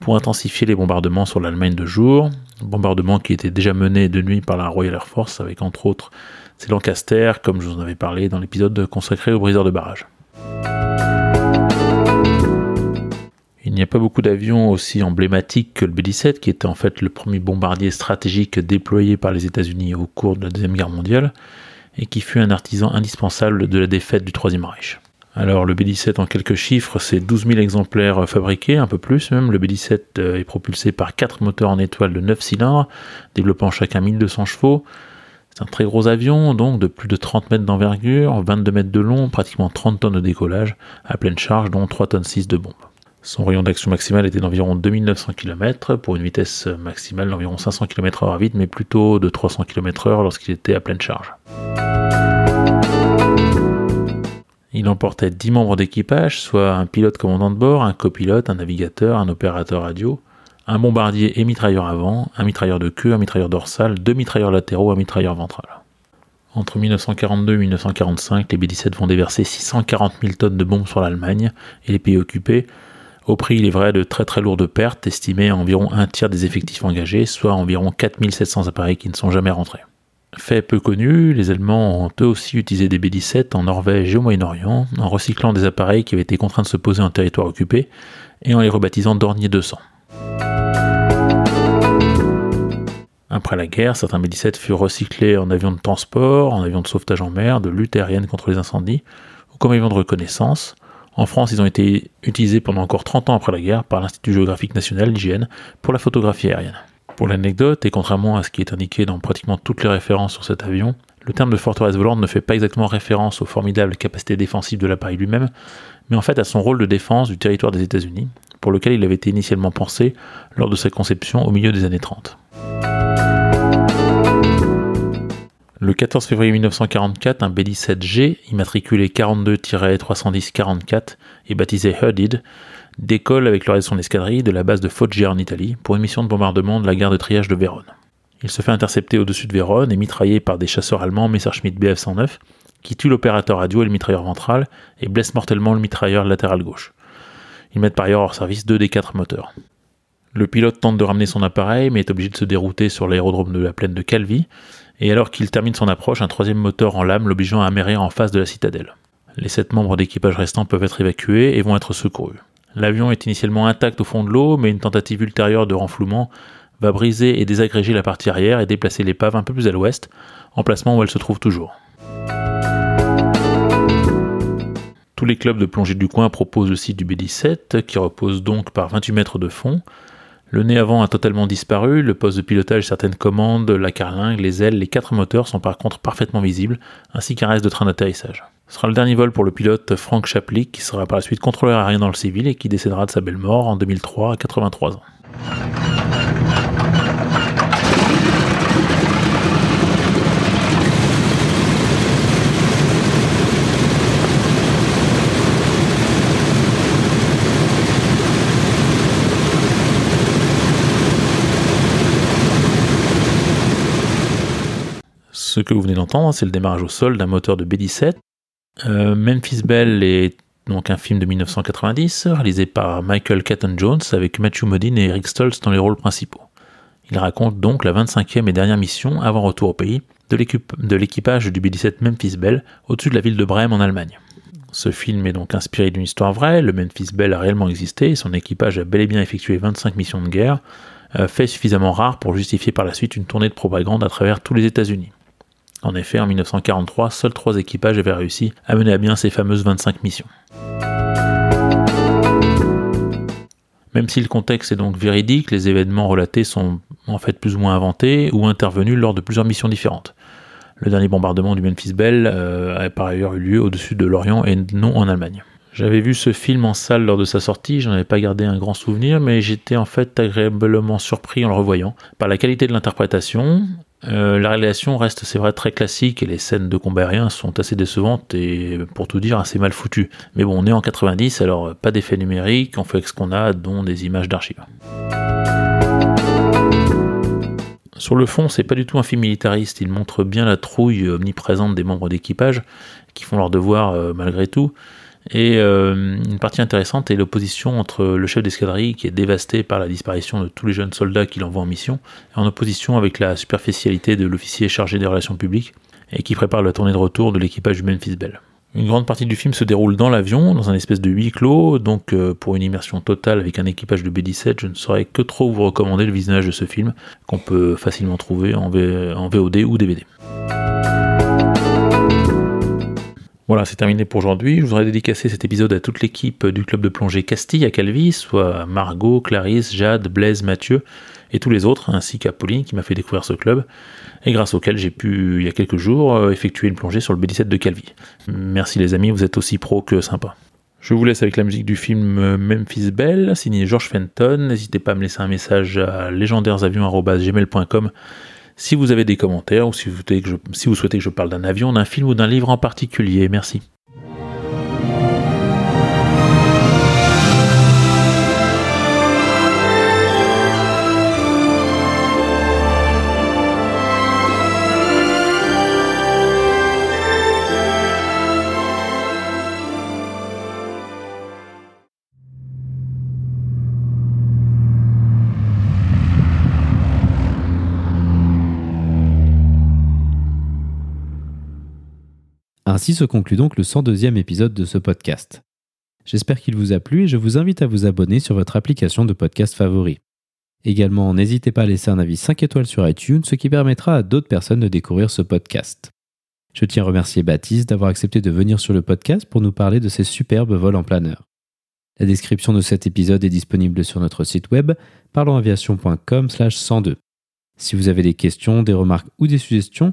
Speaker 7: pour intensifier les bombardements sur l'Allemagne de jour, bombardements qui étaient déjà menés de nuit par la Royal Air Force avec entre autres ces Lancaster, comme je vous en avais parlé dans l'épisode consacré aux briseurs de barrage. Il n'y a pas beaucoup d'avions aussi emblématiques que le B-17, qui était en fait le premier bombardier stratégique déployé par les États-Unis au cours de la Deuxième Guerre mondiale, et qui fut un artisan indispensable de la défaite du Troisième Reich. Alors le B-17 en quelques chiffres, c'est 12 000 exemplaires fabriqués, un peu plus même. Le B-17 euh, est propulsé par 4 moteurs en étoile de 9 cylindres, développant chacun 1200 chevaux. C'est un très gros avion, donc de plus de 30 mètres d'envergure, 22 mètres de long, pratiquement 30 tonnes de décollage, à pleine charge, dont 3 tonnes 6 de bombes. Son rayon d'action maximal était d'environ 2900 km, pour une vitesse maximale d'environ 500 km/h vide, mais plutôt de 300 km/h lorsqu'il était à pleine charge. Il emportait 10 membres d'équipage, soit un pilote commandant de bord, un copilote, un navigateur, un opérateur radio, un bombardier et mitrailleur avant, un mitrailleur de queue, un mitrailleur dorsal, deux mitrailleurs latéraux, un mitrailleur ventral. Entre 1942 et 1945, les B-17 vont déverser 640 000 tonnes de bombes sur l'Allemagne et les pays occupés, au prix, il est vrai, de très très lourdes pertes, estimées à environ un tiers des effectifs engagés, soit environ 4700 appareils qui ne sont jamais rentrés. Fait peu connu, les Allemands ont eux aussi utilisé des B-17 en Norvège et au Moyen-Orient, en recyclant des appareils qui avaient été contraints de se poser en territoire occupé et en les rebaptisant Dornier 200. Après la guerre, certains B-17 furent recyclés en avions de transport, en avions de sauvetage en mer, de lutte aérienne contre les incendies, ou comme avions de reconnaissance. En France, ils ont été utilisés pendant encore 30 ans après la guerre par l'Institut géographique national, l'IGN, pour la photographie aérienne. Pour l'anecdote, et contrairement à ce qui est indiqué dans pratiquement toutes les références sur cet avion, le terme de forteresse volante ne fait pas exactement référence aux formidables capacités défensives de l'appareil lui-même, mais en fait à son rôle de défense du territoire des États-Unis, pour lequel il avait été initialement pensé lors de sa conception au milieu des années 30. Le 14 février 1944, un B-17G, immatriculé 42-310-44 et baptisé Herdid, décolle avec le reste de son escadrille de la base de Foggia en Italie pour une mission de bombardement de la gare de triage de Vérone. Il se fait intercepter au-dessus de Vérone et mitraillé par des chasseurs allemands Messerschmitt Bf-109 qui tuent l'opérateur radio et le mitrailleur ventral et blessent mortellement le mitrailleur latéral gauche. Ils mettent par ailleurs hors service deux des quatre moteurs. Le pilote tente de ramener son appareil mais est obligé de se dérouter sur l'aérodrome de la plaine de Calvi et alors qu'il termine son approche, un troisième moteur en lame l'obligeant à amérir en face de la citadelle. Les sept membres d'équipage restants peuvent être évacués et vont être secourus. L'avion est initialement intact au fond de l'eau, mais une tentative ultérieure de renflouement va briser et désagréger la partie arrière et déplacer l'épave un peu plus à l'ouest, emplacement où elle se trouve toujours. Tous les clubs de plongée du coin proposent site du B-17, qui repose donc par 28 mètres de fond. Le nez avant a totalement disparu, le poste de pilotage, certaines commandes, la carlingue, les ailes, les quatre moteurs sont par contre parfaitement visibles, ainsi qu'un reste de train d'atterrissage. Ce sera le dernier vol pour le pilote Frank Chaplick, qui sera par la suite contrôleur aérien dans le civil et qui décédera de sa belle mort en 2003 à 83 ans. Ce que vous venez d'entendre, c'est le démarrage au sol d'un moteur de B-17 euh, Memphis Belle est donc un film de 1990 réalisé par Michael Caton Jones avec Matthew Modine et Eric Stoltz dans les rôles principaux. Il raconte donc la 25e et dernière mission avant retour au pays de l'équipage du B-17 Memphis Belle au-dessus de la ville de Brême en Allemagne. Ce film est donc inspiré d'une histoire vraie, le Memphis Bell a réellement existé, son équipage a bel et bien effectué 25 missions de guerre, euh, fait suffisamment rare pour justifier par la suite une tournée de propagande à travers tous les États-Unis. En effet, en 1943, seuls trois équipages avaient réussi à mener à bien ces fameuses 25 missions. Même si le contexte est donc véridique, les événements relatés sont en fait plus ou moins inventés ou intervenus lors de plusieurs missions différentes. Le dernier bombardement du Memphis Bell euh, a par ailleurs eu lieu au-dessus de l'Orient et non en Allemagne. J'avais vu ce film en salle lors de sa sortie, j'en avais pas gardé un grand souvenir, mais j'étais en fait agréablement surpris en le revoyant par la qualité de l'interprétation. Euh, la réalisation reste, c'est vrai, très classique et les scènes de combat aérien sont assez décevantes et, pour tout dire, assez mal foutues. Mais bon, on est en 90, alors pas d'effet numérique, on fait avec ce qu'on a, dont des images d'archives. Sur le fond, c'est pas du tout un film militariste, il montre bien la trouille omniprésente des membres d'équipage qui font leur devoir euh, malgré tout. Et euh, une partie intéressante est l'opposition entre le chef d'escadrille qui est dévasté par la disparition de tous les jeunes soldats qu'il envoie en mission, en opposition avec la superficialité de l'officier chargé des relations publiques et qui prépare la tournée de retour de l'équipage du Memphis Bell. Une grande partie du film se déroule dans l'avion, dans un espèce de huis clos, donc euh, pour une immersion totale avec un équipage de B-17, je ne saurais que trop vous recommander le visionnage de ce film, qu'on peut facilement trouver en, en VOD ou DVD. Voilà, c'est terminé pour aujourd'hui. Je voudrais dédicacer cet épisode à toute l'équipe du club de plongée Castille à Calvi, soit Margot, Clarisse, Jade, Blaise, Mathieu et tous les autres, ainsi qu'à Pauline qui m'a fait découvrir ce club et grâce auquel j'ai pu, il y a quelques jours, euh, effectuer une plongée sur le B17 de Calvi. Merci les amis, vous êtes aussi pro que sympa. Je vous laisse avec la musique du film euh, Memphis Belle, signé George Fenton. N'hésitez pas à me laisser un message à légendairesavions.gmail.com si vous avez des commentaires ou si vous souhaitez que je, parle d'un avion, d'un film ou d'un livre en particulier. Merci.
Speaker 1: Ainsi se conclut donc le 102e épisode de ce podcast. J'espère qu'il vous a plu et je vous invite à vous abonner sur votre application de podcast favori. Également, n'hésitez pas à laisser un avis 5 étoiles sur iTunes, ce qui permettra à d'autres personnes de découvrir ce podcast. Je tiens à remercier Baptiste d'avoir accepté de venir sur le podcast pour nous parler de ses superbes vols en planeur. La description de cet épisode est disponible sur notre site web parlonsaviation.com/102. Si vous avez des questions, des remarques ou des suggestions,